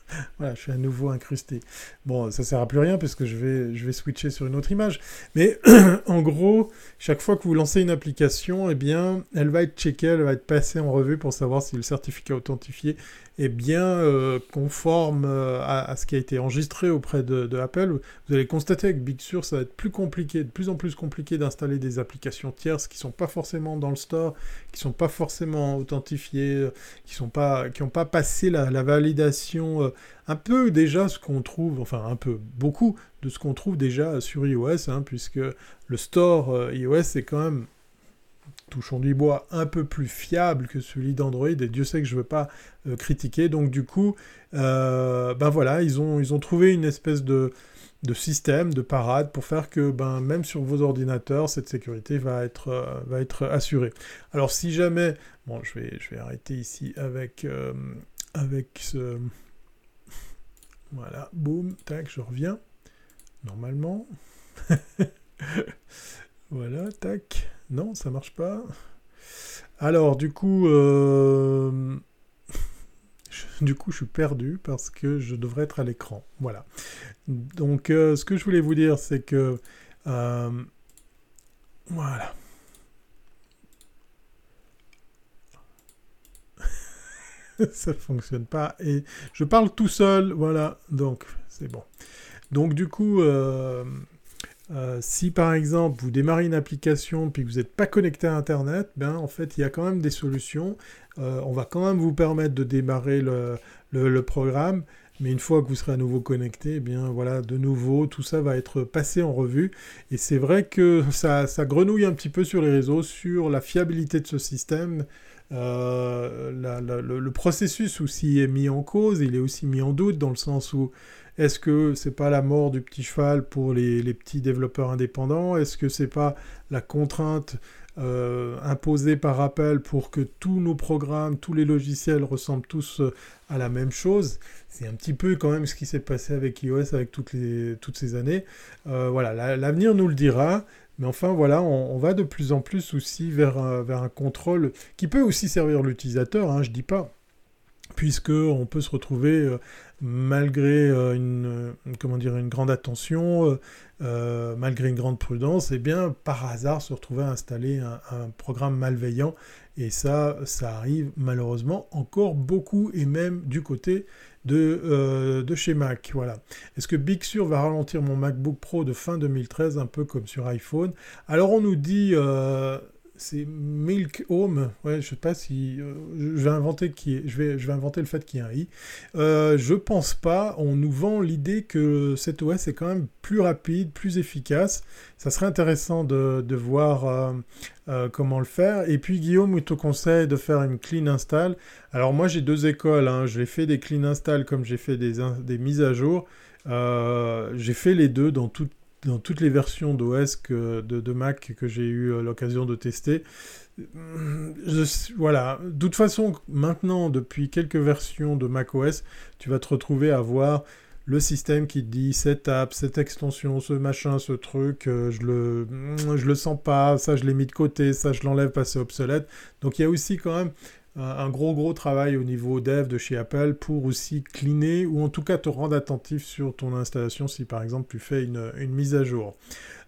voilà, je suis à nouveau incrusté. Bon, ça sert à plus rien parce que je vais, je vais switcher sur une autre image. Mais en gros, chaque fois que vous lancez une application, eh bien, elle va être checkée, elle va être passée en revue pour savoir si le certificat authentifié est bien euh, conforme euh, à, ce qui a été enregistré auprès de, Apple. Vous allez constater avec Big Sur, ça va être plus compliqué, de plus en plus compliqué d'installer des applications tierces qui sont pas forcément dans le store, qui sont pas forcément authentifiées, qui sont pas, n'ont pas passé la, validation. Euh, un peu déjà ce qu'on trouve, enfin un peu, beaucoup de ce qu'on trouve déjà sur iOS, hein, puisque le store iOS est quand même touchons du bois, un peu plus fiable que celui d'Android, et Dieu sait que je ne veux pas euh, critiquer. Donc du coup, euh, ben voilà, ils ont, ils ont trouvé une espèce de, système, de parade, pour faire que ben, même sur vos ordinateurs, cette sécurité va être, euh, va être assurée. Alors si jamais, bon, je vais, je vais arrêter ici avec, avec ce... Voilà, boum, tac, je reviens. Normalement. voilà, tac. Non, ça marche pas. Alors, du coup, euh, du coup, je suis perdu parce que je devrais être à l'écran. Voilà. Donc, euh, ce que je voulais vous dire, c'est que euh, voilà. ça fonctionne pas et je parle tout seul. Voilà. Donc, c'est bon. Donc, du coup. Euh, si par exemple vous démarrez une application puis que vous n'êtes pas connecté à Internet, ben en fait il y a quand même des solutions. Euh, on va quand même vous permettre de démarrer le, programme, mais une fois que vous serez à nouveau connecté, eh bien voilà, de nouveau tout ça va être passé en revue. Et c'est vrai que ça, grenouille un petit peu sur les réseaux sur la fiabilité de ce système. Euh, le, processus aussi est mis en cause, il est aussi mis en doute dans le sens où est-ce que c'est pas la mort du petit cheval pour les, petits développeurs indépendants? Est-ce que c'est pas la contrainte euh, imposée par Apple pour que tous nos programmes, tous les logiciels ressemblent tous euh, à la même chose? C'est un petit peu quand même ce qui s'est passé avec iOS avec toutes, les, toutes ces années. Euh, voilà, l'avenir nous le dira. Mais enfin, voilà, on, va de plus en plus aussi vers, un contrôle qui peut aussi servir l'utilisateur, hein, je dis pas puisque on peut se retrouver malgré euh, une, comment dire, une grande attention, euh, euh, malgré une grande prudence, eh bien par hasard se retrouver à installer un, programme malveillant. Et ça, ça arrive malheureusement encore beaucoup, et même du côté de, de chez Mac. Voilà. Est-ce que Big Sur va ralentir mon MacBook Pro de fin 2013, un peu comme sur iPhone? Alors on nous dit c'est Milk Home. Ouais, je sais pas si euh, je vais inventer qui je vais je vais inventer le fait qu'il y ait un i. Euh, je pense pas. On nous vend l'idée que cet OS est quand même plus rapide, plus efficace. Ça serait intéressant de, de voir euh, euh, comment le faire. Et puis Guillaume, il te conseille de faire une clean install. Alors moi j'ai deux écoles. Hein. J'ai fait des clean install comme j'ai fait des, des mises à jour. j'ai fait les deux dans toutes dans toutes les versions d'OS de, de, Mac que j'ai eu euh, l'occasion de tester. voilà, de toute façon, maintenant, depuis quelques versions de macOS, tu vas te retrouver à voir le système qui te dit cette app, cette extension, ce machin, ce truc, euh, je le, je le sens pas, ça je l'ai mis de côté, ça je l'enlève, passer obsolète. Donc il y a aussi quand même un gros gros travail au niveau dev de chez Apple pour aussi cleaner ou en tout cas te rendre attentif sur ton installation si par exemple tu fais une, mise à jour.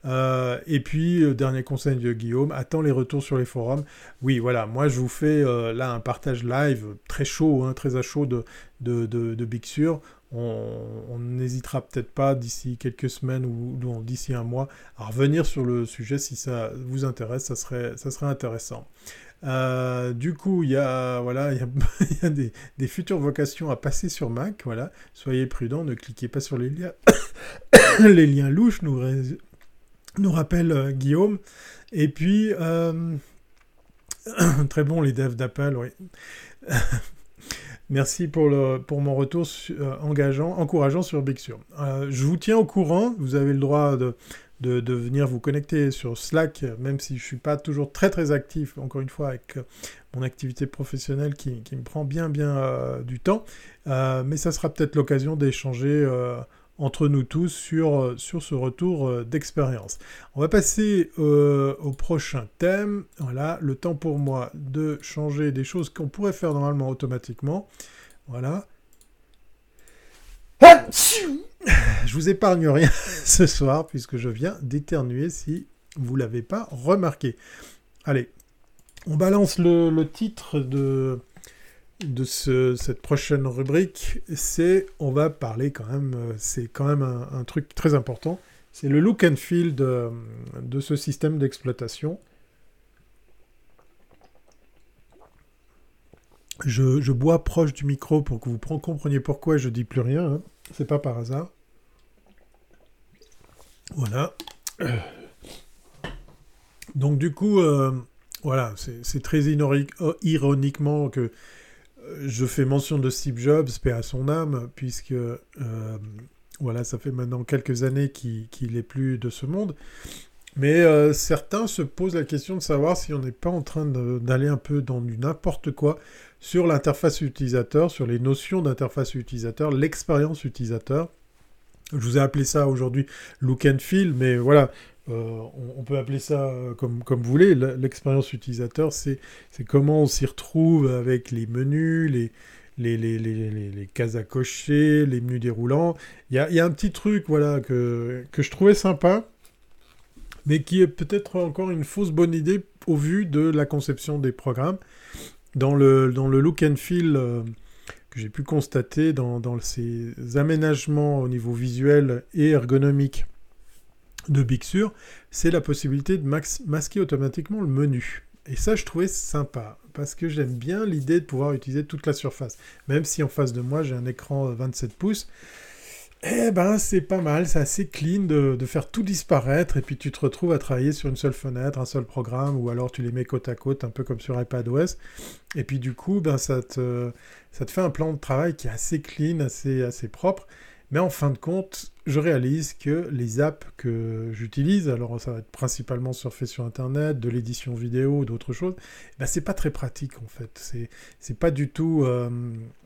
Euh, et puis, euh, dernier conseil de Guillaume, attends les retours sur les forums. Oui, voilà, moi je vous fais euh, là un partage live très chaud, hein, très à chaud de, de, Big Sur. on n'hésitera peut-être pas d'ici quelques semaines ou, d'ici un mois à revenir sur le sujet si ça vous intéresse, ça serait intéressant. Euh, du coup, il y a, voilà, il y a, des, futures vocations à passer sur Mac. Voilà, soyez prudents, ne cliquez pas sur les liens, les louches, nous, nous rappelle euh, Guillaume. Et puis, euh, très bon les devs d'Apple, oui. Merci pour, le, pour mon retour engageant, encourageant sur Big Sur. je vous tiens au courant, vous avez le droit de, de, venir vous connecter sur Slack, même si je ne suis pas toujours très très actif, encore une fois, avec euh, mon activité professionnelle qui, me prend bien bien euh, du temps. Euh, mais ça sera peut-être l'occasion d'échanger entre nous tous sur, sur ce retour d'expérience. On va passer au prochain thème. Voilà, le temps pour moi de changer des choses qu'on pourrait faire normalement automatiquement. Voilà. Je vous épargne rien ce soir puisque je viens d'éternuer si vous l'avez pas remarqué. Allez, on balance le, titre de, de cette prochaine rubrique. C'est, on va parler quand même, euh, c'est quand même un, truc très important. C'est le look and feel de, ce système d'exploitation. Je, bois proche du micro pour que vous compreniez pourquoi je dis plus rien. Hein. C'est pas par hasard. Voilà. Donc du coup, euh, voilà, c'est très euh, ironiquement que euh, je fais mention de Steve Jobs, paix à son âme, puisque voilà, ça fait maintenant quelques années qu'il n'est plus de ce monde. Mais certains se posent la question de savoir si on n'est pas en train d'aller un peu dans du n'importe quoi sur l'interface utilisateur, sur les notions d'interface utilisateur, l'expérience utilisateur. Je vous ai appelé ça aujourd'hui look and feel, mais voilà, euh, on, peut appeler ça euh, comme, vous voulez. L'expérience utilisateur, c'est comment on s'y retrouve avec les menus, les, cases à cocher, les menus déroulants. Il y a, un petit truc voilà, que je trouvais sympa, mais qui est peut-être encore une fausse bonne idée au vu de la conception des programmes. Dans le, look and feel... Euh, j'ai pu constater dans, ces aménagements au niveau visuel et ergonomique de Big Sur, c'est la possibilité de masquer automatiquement le menu. Et ça, je trouvais sympa, parce que j'aime bien l'idée de pouvoir utiliser toute la surface. Même si en face de moi, j'ai un écran 27 pouces, eh ben, c'est pas mal, c'est assez clean de, faire tout disparaître et puis tu te retrouves à travailler sur une seule fenêtre, un seul programme, ou alors tu les mets côte à côte, un peu comme sur iPadOS. Et puis du coup, ben, ça, te, ça te fait un plan de travail qui est assez clean, assez, assez propre. Mais en fin de compte, je réalise que les apps que j'utilise, alors ça va être principalement surfer sur Internet, de l'édition vidéo, d'autres choses, ben c'est pas très pratique en fait. C'est, pas du tout euh,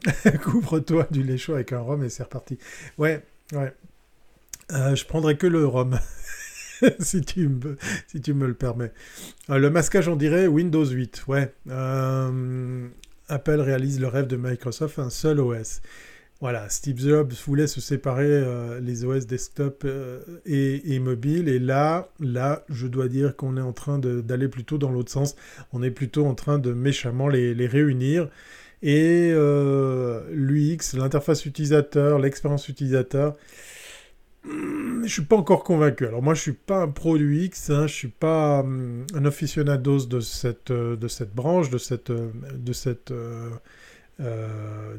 couvre-toi du lait chaud avec un rhum et c'est reparti. Ouais, ouais. Euh, je prendrai que le rhum. si, tu me, si tu me le permets. Euh, le masquage, on dirait Windows 8. Ouais. Apple réalise le rêve de Microsoft, un seul OS. Voilà, Steve Jobs voulait se séparer euh, les OS desktop euh, et, mobile, et là, là, je dois dire qu'on est en train d'aller plutôt dans l'autre sens. On est plutôt en train de méchamment les, réunir. Et euh, l'UX, l'interface utilisateur, l'expérience utilisateur, hmm, je suis pas encore convaincu. Alors moi, je suis pas un pro du X, hein, je suis pas hmm, un aficionados de cette branche, de cette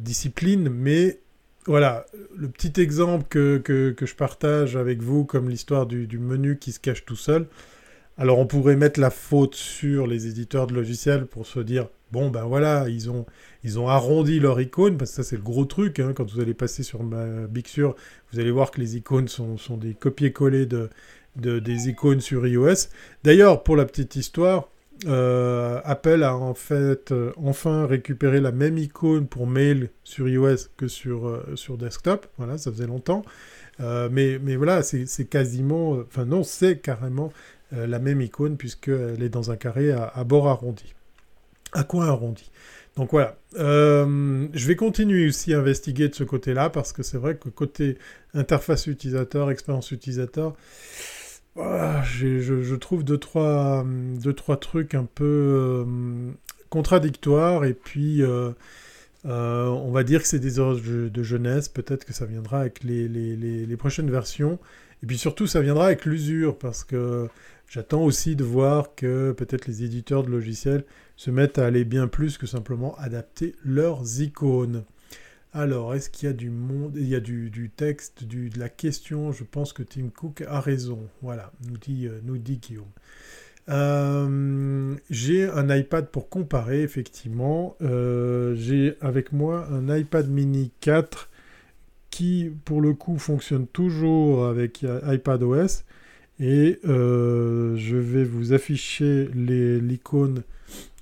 discipline, mais voilà, le petit exemple que, je partage avec vous, comme l'histoire du, menu qui se cache tout seul. Alors on pourrait mettre la faute sur les éditeurs de logiciels pour se dire, bon ben voilà, ils ont, ils ont arrondi leur icône, parce que ça c'est le gros truc, hein. quand vous allez passer sur ma Big Sur, vous allez voir que les icônes sont, des copier-coller de, des icônes sur iOS. D'ailleurs, pour la petite histoire, euh, Apple a en fait euh, enfin récupéré la même icône pour mail sur iOS que sur, euh, sur desktop. Voilà, ça faisait longtemps. mais, mais voilà, c'est quasiment, enfin non, c'est carrément la même icône puisqu'elle est dans un carré à, bord arrondi. À coin arrondi? Donc voilà. je vais continuer aussi à investiguer de ce côté-là parce que c'est vrai que côté interface utilisateur, expérience utilisateur, ah, je, trouve deux trois, deux, trois trucs un peu euh, contradictoires et puis euh, on va dire que c'est des horloges de, jeunesse, peut-être que ça viendra avec les, les, prochaines versions. Et puis surtout, ça viendra avec l'usure, parce que j'attends aussi de voir que peut-être les éditeurs de logiciels se mettent à aller bien plus que simplement adapter leurs icônes. Alors, est-ce qu'il y a du monde, il y a du, texte, de la question? Je pense que Tim Cook a raison. Voilà, nous dit, euh, Guillaume. Euh, j'ai un iPad pour comparer, effectivement. Euh, j'ai avec moi un iPad mini 4 qui, pour le coup, fonctionne toujours avec iPadOS. Et je vais vous afficher l'icône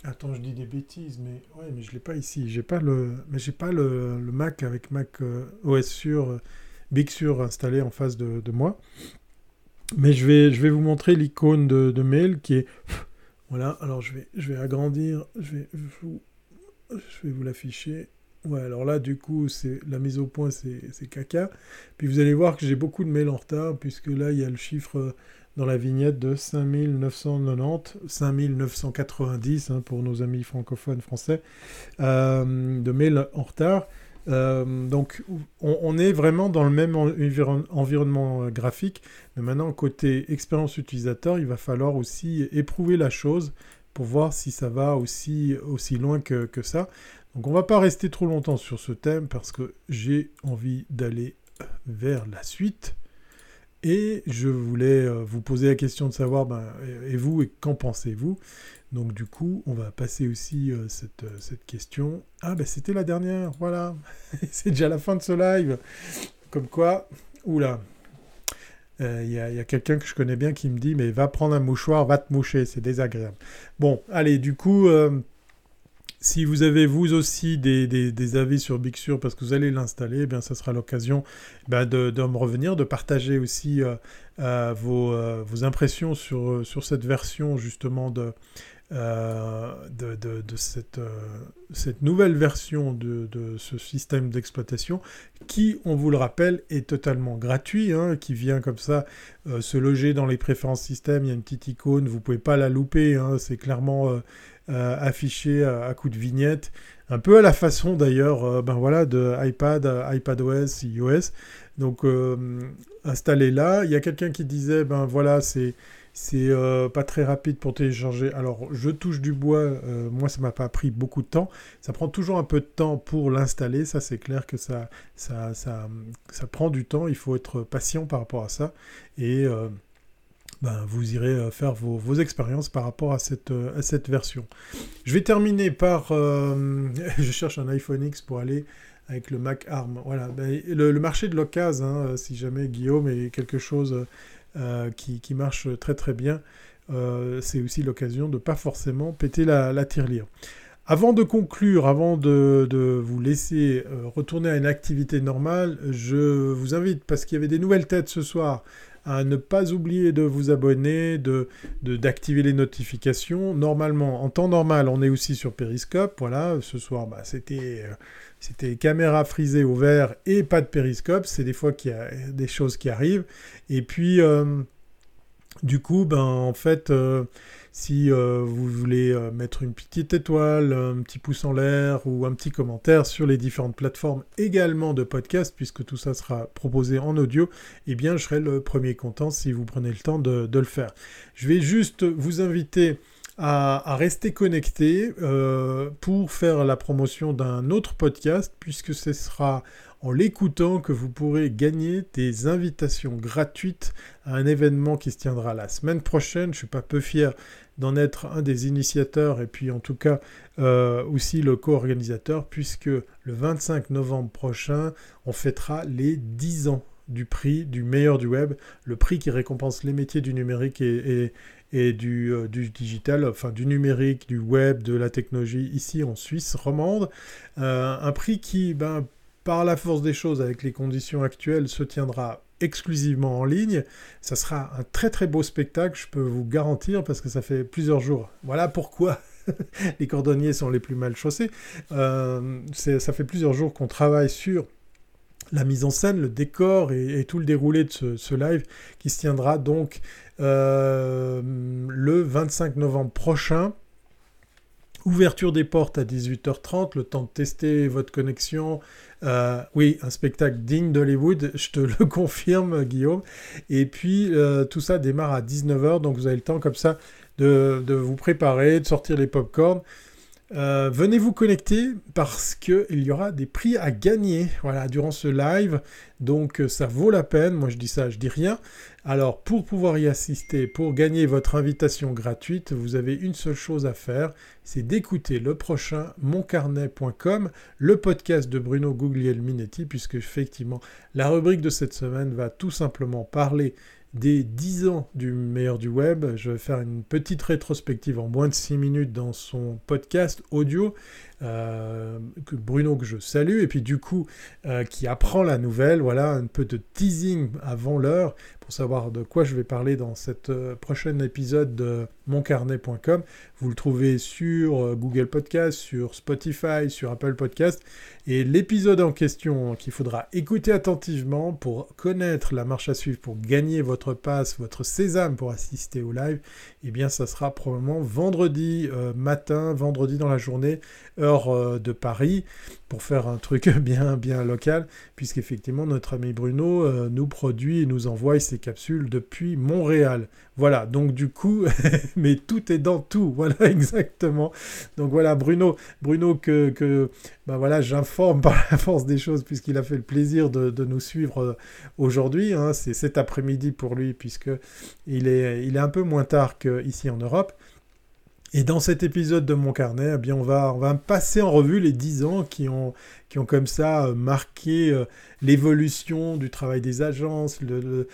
Attends, je dis des bêtises, mais ouais, mais je l'ai pas ici. J'ai pas le, mais j'ai pas le, Mac avec Mac euh, OS sur euh, Big Sur installé en face de, moi. Mais je vais, je vais vous montrer l'icône de, mail qui est, voilà. Alors je vais, je vais agrandir, je vais, je vais vous l'afficher. Ouais, alors là, du coup, c'est la mise au point, c'est caca. Puis vous allez voir que j'ai beaucoup de mails en retard, puisque là, il y a le chiffre dans la vignette de 5990, 5990 hein, pour nos amis francophones français, euh, de mails en retard. Euh, donc on, est vraiment dans le même environnement euh, graphique, mais maintenant côté expérience utilisateur, il va falloir aussi éprouver la chose pour voir si ça va aussi, loin que ça. Donc on va pas rester trop longtemps sur ce thème parce que j'ai envie d'aller vers la suite. Et je voulais euh, vous poser la question de savoir, ben, et vous, et qu'en pensez-vous? Donc du coup, on va passer aussi euh, cette, euh, cette, question. Ah ben c'était la dernière, voilà. c'est déjà la fin de ce live. Comme quoi, oula. Il y a, a quelqu'un que je connais bien qui me dit, mais va prendre un mouchoir, va te moucher, c'est désagréable. Bon, allez, du coup... Si vous avez vous aussi des, avis sur Big Sur parce que vous allez l'installer, eh ça sera l'occasion bah, de, me revenir, de partager aussi euh, euh, euh, vos, impressions sur, cette version justement de, cette, nouvelle version de, ce système d'exploitation qui, on vous le rappelle, est totalement gratuit, hein, qui vient comme ça se loger dans les préférences système. Il y a une petite icône, vous ne pouvez pas la louper, hein, c'est clairement euh, affiché à, coup de vignette, un peu à la façon d'ailleurs euh, ben voilà, de iPad, iPadOS, iOS. Donc installé là, il y a quelqu'un qui disait ben voilà c'est c'est euh, pas très rapide pour télécharger. Alors, je touche du bois. moi, ça m'a pas pris beaucoup de temps. Ça prend toujours un peu de temps pour l'installer. Ça, c'est clair que ça, ça, ça, ça, prend du temps. Il faut être patient par rapport à ça. Et ben, vous irez euh, faire vos, expériences par rapport à cette, euh, à cette version. Je vais terminer par... Euh, je cherche un iPhone X pour aller avec le Mac ARM. Voilà, ben, le, marché de l'occasion, hein, si jamais Guillaume est quelque chose qui, qui, marche très très bien, c'est aussi l'occasion de pas forcément péter la, la tirelire. Avant de conclure, avant de, de vous laisser retourner à une activité normale, je vous invite, parce qu'il y avait des nouvelles têtes ce soir, à ne pas oublier de vous abonner, de, d'activer les notifications. Normalement, en temps normal, on est aussi sur Periscope. Voilà, ce soir, bah, c'était, euh, c'était caméra frisée au vert et pas de Periscope. C'est des fois qu'il y a des choses qui arrivent. Et puis, euh, du coup, ben, en fait, euh, si euh, vous voulez euh, mettre une petite étoile, un petit pouce en l'air ou un petit commentaire sur les différentes plateformes également de podcast, puisque tout ça sera proposé en audio, eh bien je serai le premier content si vous prenez le temps de, le faire. Je vais juste vous inviter à, rester connecté euh, pour faire la promotion d'un autre podcast, puisque ce sera en l'écoutant que vous pourrez gagner des invitations gratuites à un événement qui se tiendra la semaine prochaine. Je suis pas peu fier d'en être un des initiateurs et puis en tout cas euh, aussi le co-organisateur puisque le 25 novembre prochain, on fêtera les 10 ans du prix du meilleur du web, le prix qui récompense les métiers du numérique et, euh, du, digital, enfin du numérique, du web, de la technologie ici en Suisse romande. Euh, un prix qui, ben, par la force des choses, avec les conditions actuelles, se tiendra exclusivement en ligne. Ça sera un très très beau spectacle, je peux vous garantir, parce que ça fait plusieurs jours. Voilà pourquoi les cordonniers sont les plus mal chaussés. Euh, ça fait plusieurs jours qu'on travaille sur la mise en scène, le décor et, tout le déroulé de ce, live qui se tiendra donc euh, le 25 novembre prochain Ouverture des portes à 18h30, le temps de tester votre connexion. Euh, oui, un spectacle digne d'Hollywood, je te le confirme, Guillaume. Et puis, euh, tout ça démarre à 19h, donc vous avez le temps comme ça de, vous préparer, de sortir les pop-corns. Euh, venez vous connecter parce qu'il y aura des prix à gagner voilà, durant ce live. Donc ça vaut la peine. Moi je dis ça, je dis rien. Alors pour pouvoir y assister, pour gagner votre invitation gratuite, vous avez une seule chose à faire, c'est d'écouter le prochain moncarnet.com, le podcast de Bruno Guglielminetti, puisque effectivement la rubrique de cette semaine va tout simplement parler des 10 ans du meilleur du web. Je vais faire une petite rétrospective en moins de 6 minutes dans son podcast audio. Euh, Bruno que je salue, et puis du coup euh, qui apprend la nouvelle, voilà un peu de teasing avant l'heure pour savoir de quoi je vais parler dans cette euh, prochain épisode de moncarnet.com. Vous le trouvez sur Google Podcast, sur Spotify, sur Apple Podcast, et l'épisode en question qu'il faudra écouter attentivement pour connaître la marche à suivre, pour gagner votre passe, votre sésame pour assister au live, eh bien ça sera probablement vendredi matin, vendredi dans la journée, euh, de Paris pour faire un truc bien, bien local, puisqu'effectivement notre ami Bruno euh, nous produit et nous envoie ses capsules depuis Montréal. Voilà, donc du coup, mais tout est dans tout, voilà exactement. Donc voilà, Bruno, Bruno que, que ben voilà, j'informe par la force des choses, puisqu'il a fait le plaisir de, nous suivre euh, aujourd'hui. Hein. C'est cet après-midi pour lui, puisque il est, il est un peu moins tard qu'ici en Europe. Et dans cet épisode de mon carnet, eh bien on, va, on va passer en revue les 10 ans qui ont, qui ont comme ça euh, marqué euh, l'évolution du travail des agences, le,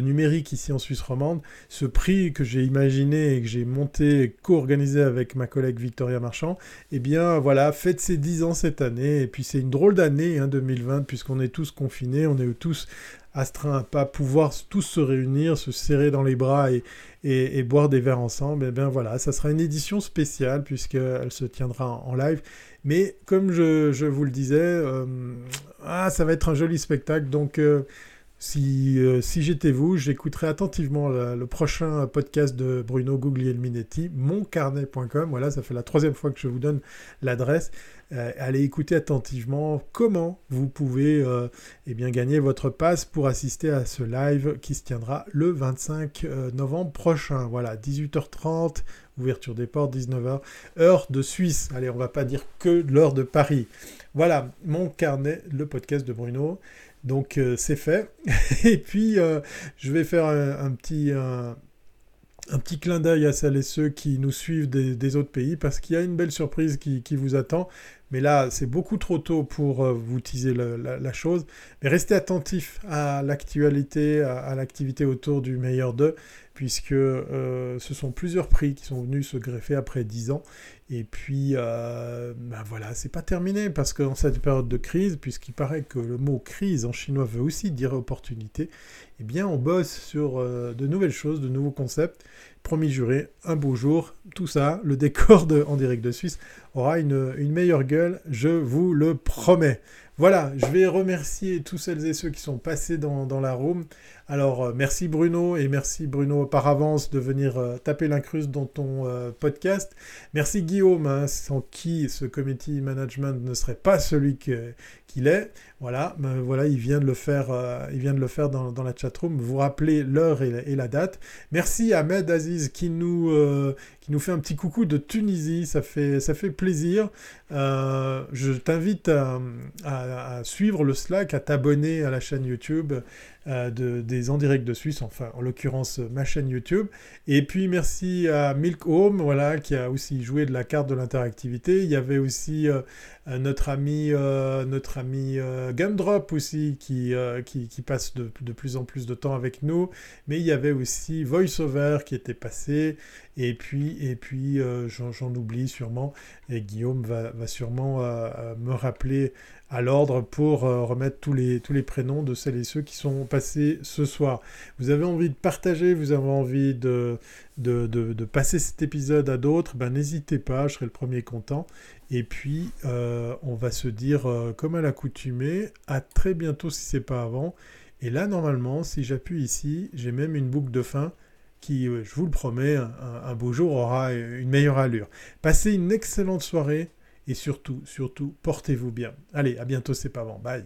numérique ici en Suisse romande. Ce prix que j'ai imaginé et que j'ai monté, co-organisé avec ma collègue Victoria Marchand, eh bien voilà, faites ses 10 ans cette année. Et puis c'est une drôle d'année, hein, 2020, puisqu'on est tous confinés, on est tous astreints à pas pouvoir tous se réunir, se serrer dans les bras et, et, boire des verres ensemble, et eh bien voilà, ça sera une édition spéciale puisqu'elle se tiendra en, live. Mais comme je, vous le disais, euh, ah, ça va être un joli spectacle, donc euh, si, euh, si j'étais vous, j'écouterais attentivement le, prochain podcast de Bruno Guglielminetti, moncarnet.com. Voilà, ça fait la troisième fois que je vous donne l'adresse. Euh, allez écouter attentivement comment vous pouvez euh, eh bien, gagner votre passe pour assister à ce live qui se tiendra le 25 euh, novembre prochain. Voilà, 18h30, ouverture des portes, 19h, heure de Suisse. Allez, on va pas dire que l'heure de Paris. Voilà, mon carnet, le podcast de Bruno. Donc c'est fait. et puis je vais faire un, petit, un petit clin d'œil à celles et ceux qui nous suivent des, autres pays parce qu'il y a une belle surprise qui, vous attend. Mais là, c'est beaucoup trop tôt pour euh, vous teaser la, chose. Mais restez attentifs à l'actualité, à, l'activité autour du meilleur d'eux, puisque euh, ce sont plusieurs prix qui sont venus se greffer après 10 ans. Et puis, euh, ben voilà, c'est pas terminé, parce que dans cette période de crise, puisqu'il paraît que le mot crise en chinois veut aussi dire opportunité, eh bien, on bosse sur de nouvelles choses, de nouveaux concepts promis juré, un beau jour, tout ça, le décor de, en direct de Suisse aura une, une meilleure gueule, je vous le promets. Voilà, je vais remercier tous celles et ceux qui sont passés dans, dans la room. Alors, euh, merci Bruno, et merci Bruno par avance de venir euh, taper l'incruste dans ton euh, podcast. Merci Guillaume, hein, sans qui ce committee management ne serait pas celui qu'il est. Voilà, ben, voilà, il vient de le faire, dans, la chatroom. Vous rappelez l'heure et, la date. Merci Ahmed Aziz qui nous, qui nous fait un petit coucou de Tunisie. Ça fait, ça fait plaisir. je t'invite à, suivre le Slack, à t'abonner à la chaîne YouTube. Euh, de, des en direct de Suisse, enfin en l'occurrence ma chaîne YouTube. Et puis merci à Milk Home, voilà, qui a aussi joué de la carte de l'interactivité. Il y avait aussi euh, euh, notre ami, notre ami Gumdrop aussi qui, qui, passe de, de, plus en plus de temps avec nous. Mais il y avait aussi VoiceOver qui était passé. Et puis, et puis j'en oublie sûrement. Et Guillaume va, sûrement me rappeler à l'ordre pour euh, remettre tous les, tous les prénoms de celles et ceux qui sont passés ce soir. Vous avez envie de partager, vous avez envie de, passer cet épisode à d'autres, ben n'hésitez pas, je serai le premier content. Et puis, euh, on va se dire, euh, comme à l'accoutumée, à très bientôt si c'est pas avant. Et là, normalement, si j'appuie ici, j'ai même une boucle de fin qui, je vous le promets, un, beau jour aura une meilleure allure. Passez une excellente soirée et surtout, surtout, portez-vous bien. Allez, à bientôt, c'est pas bon. Bye.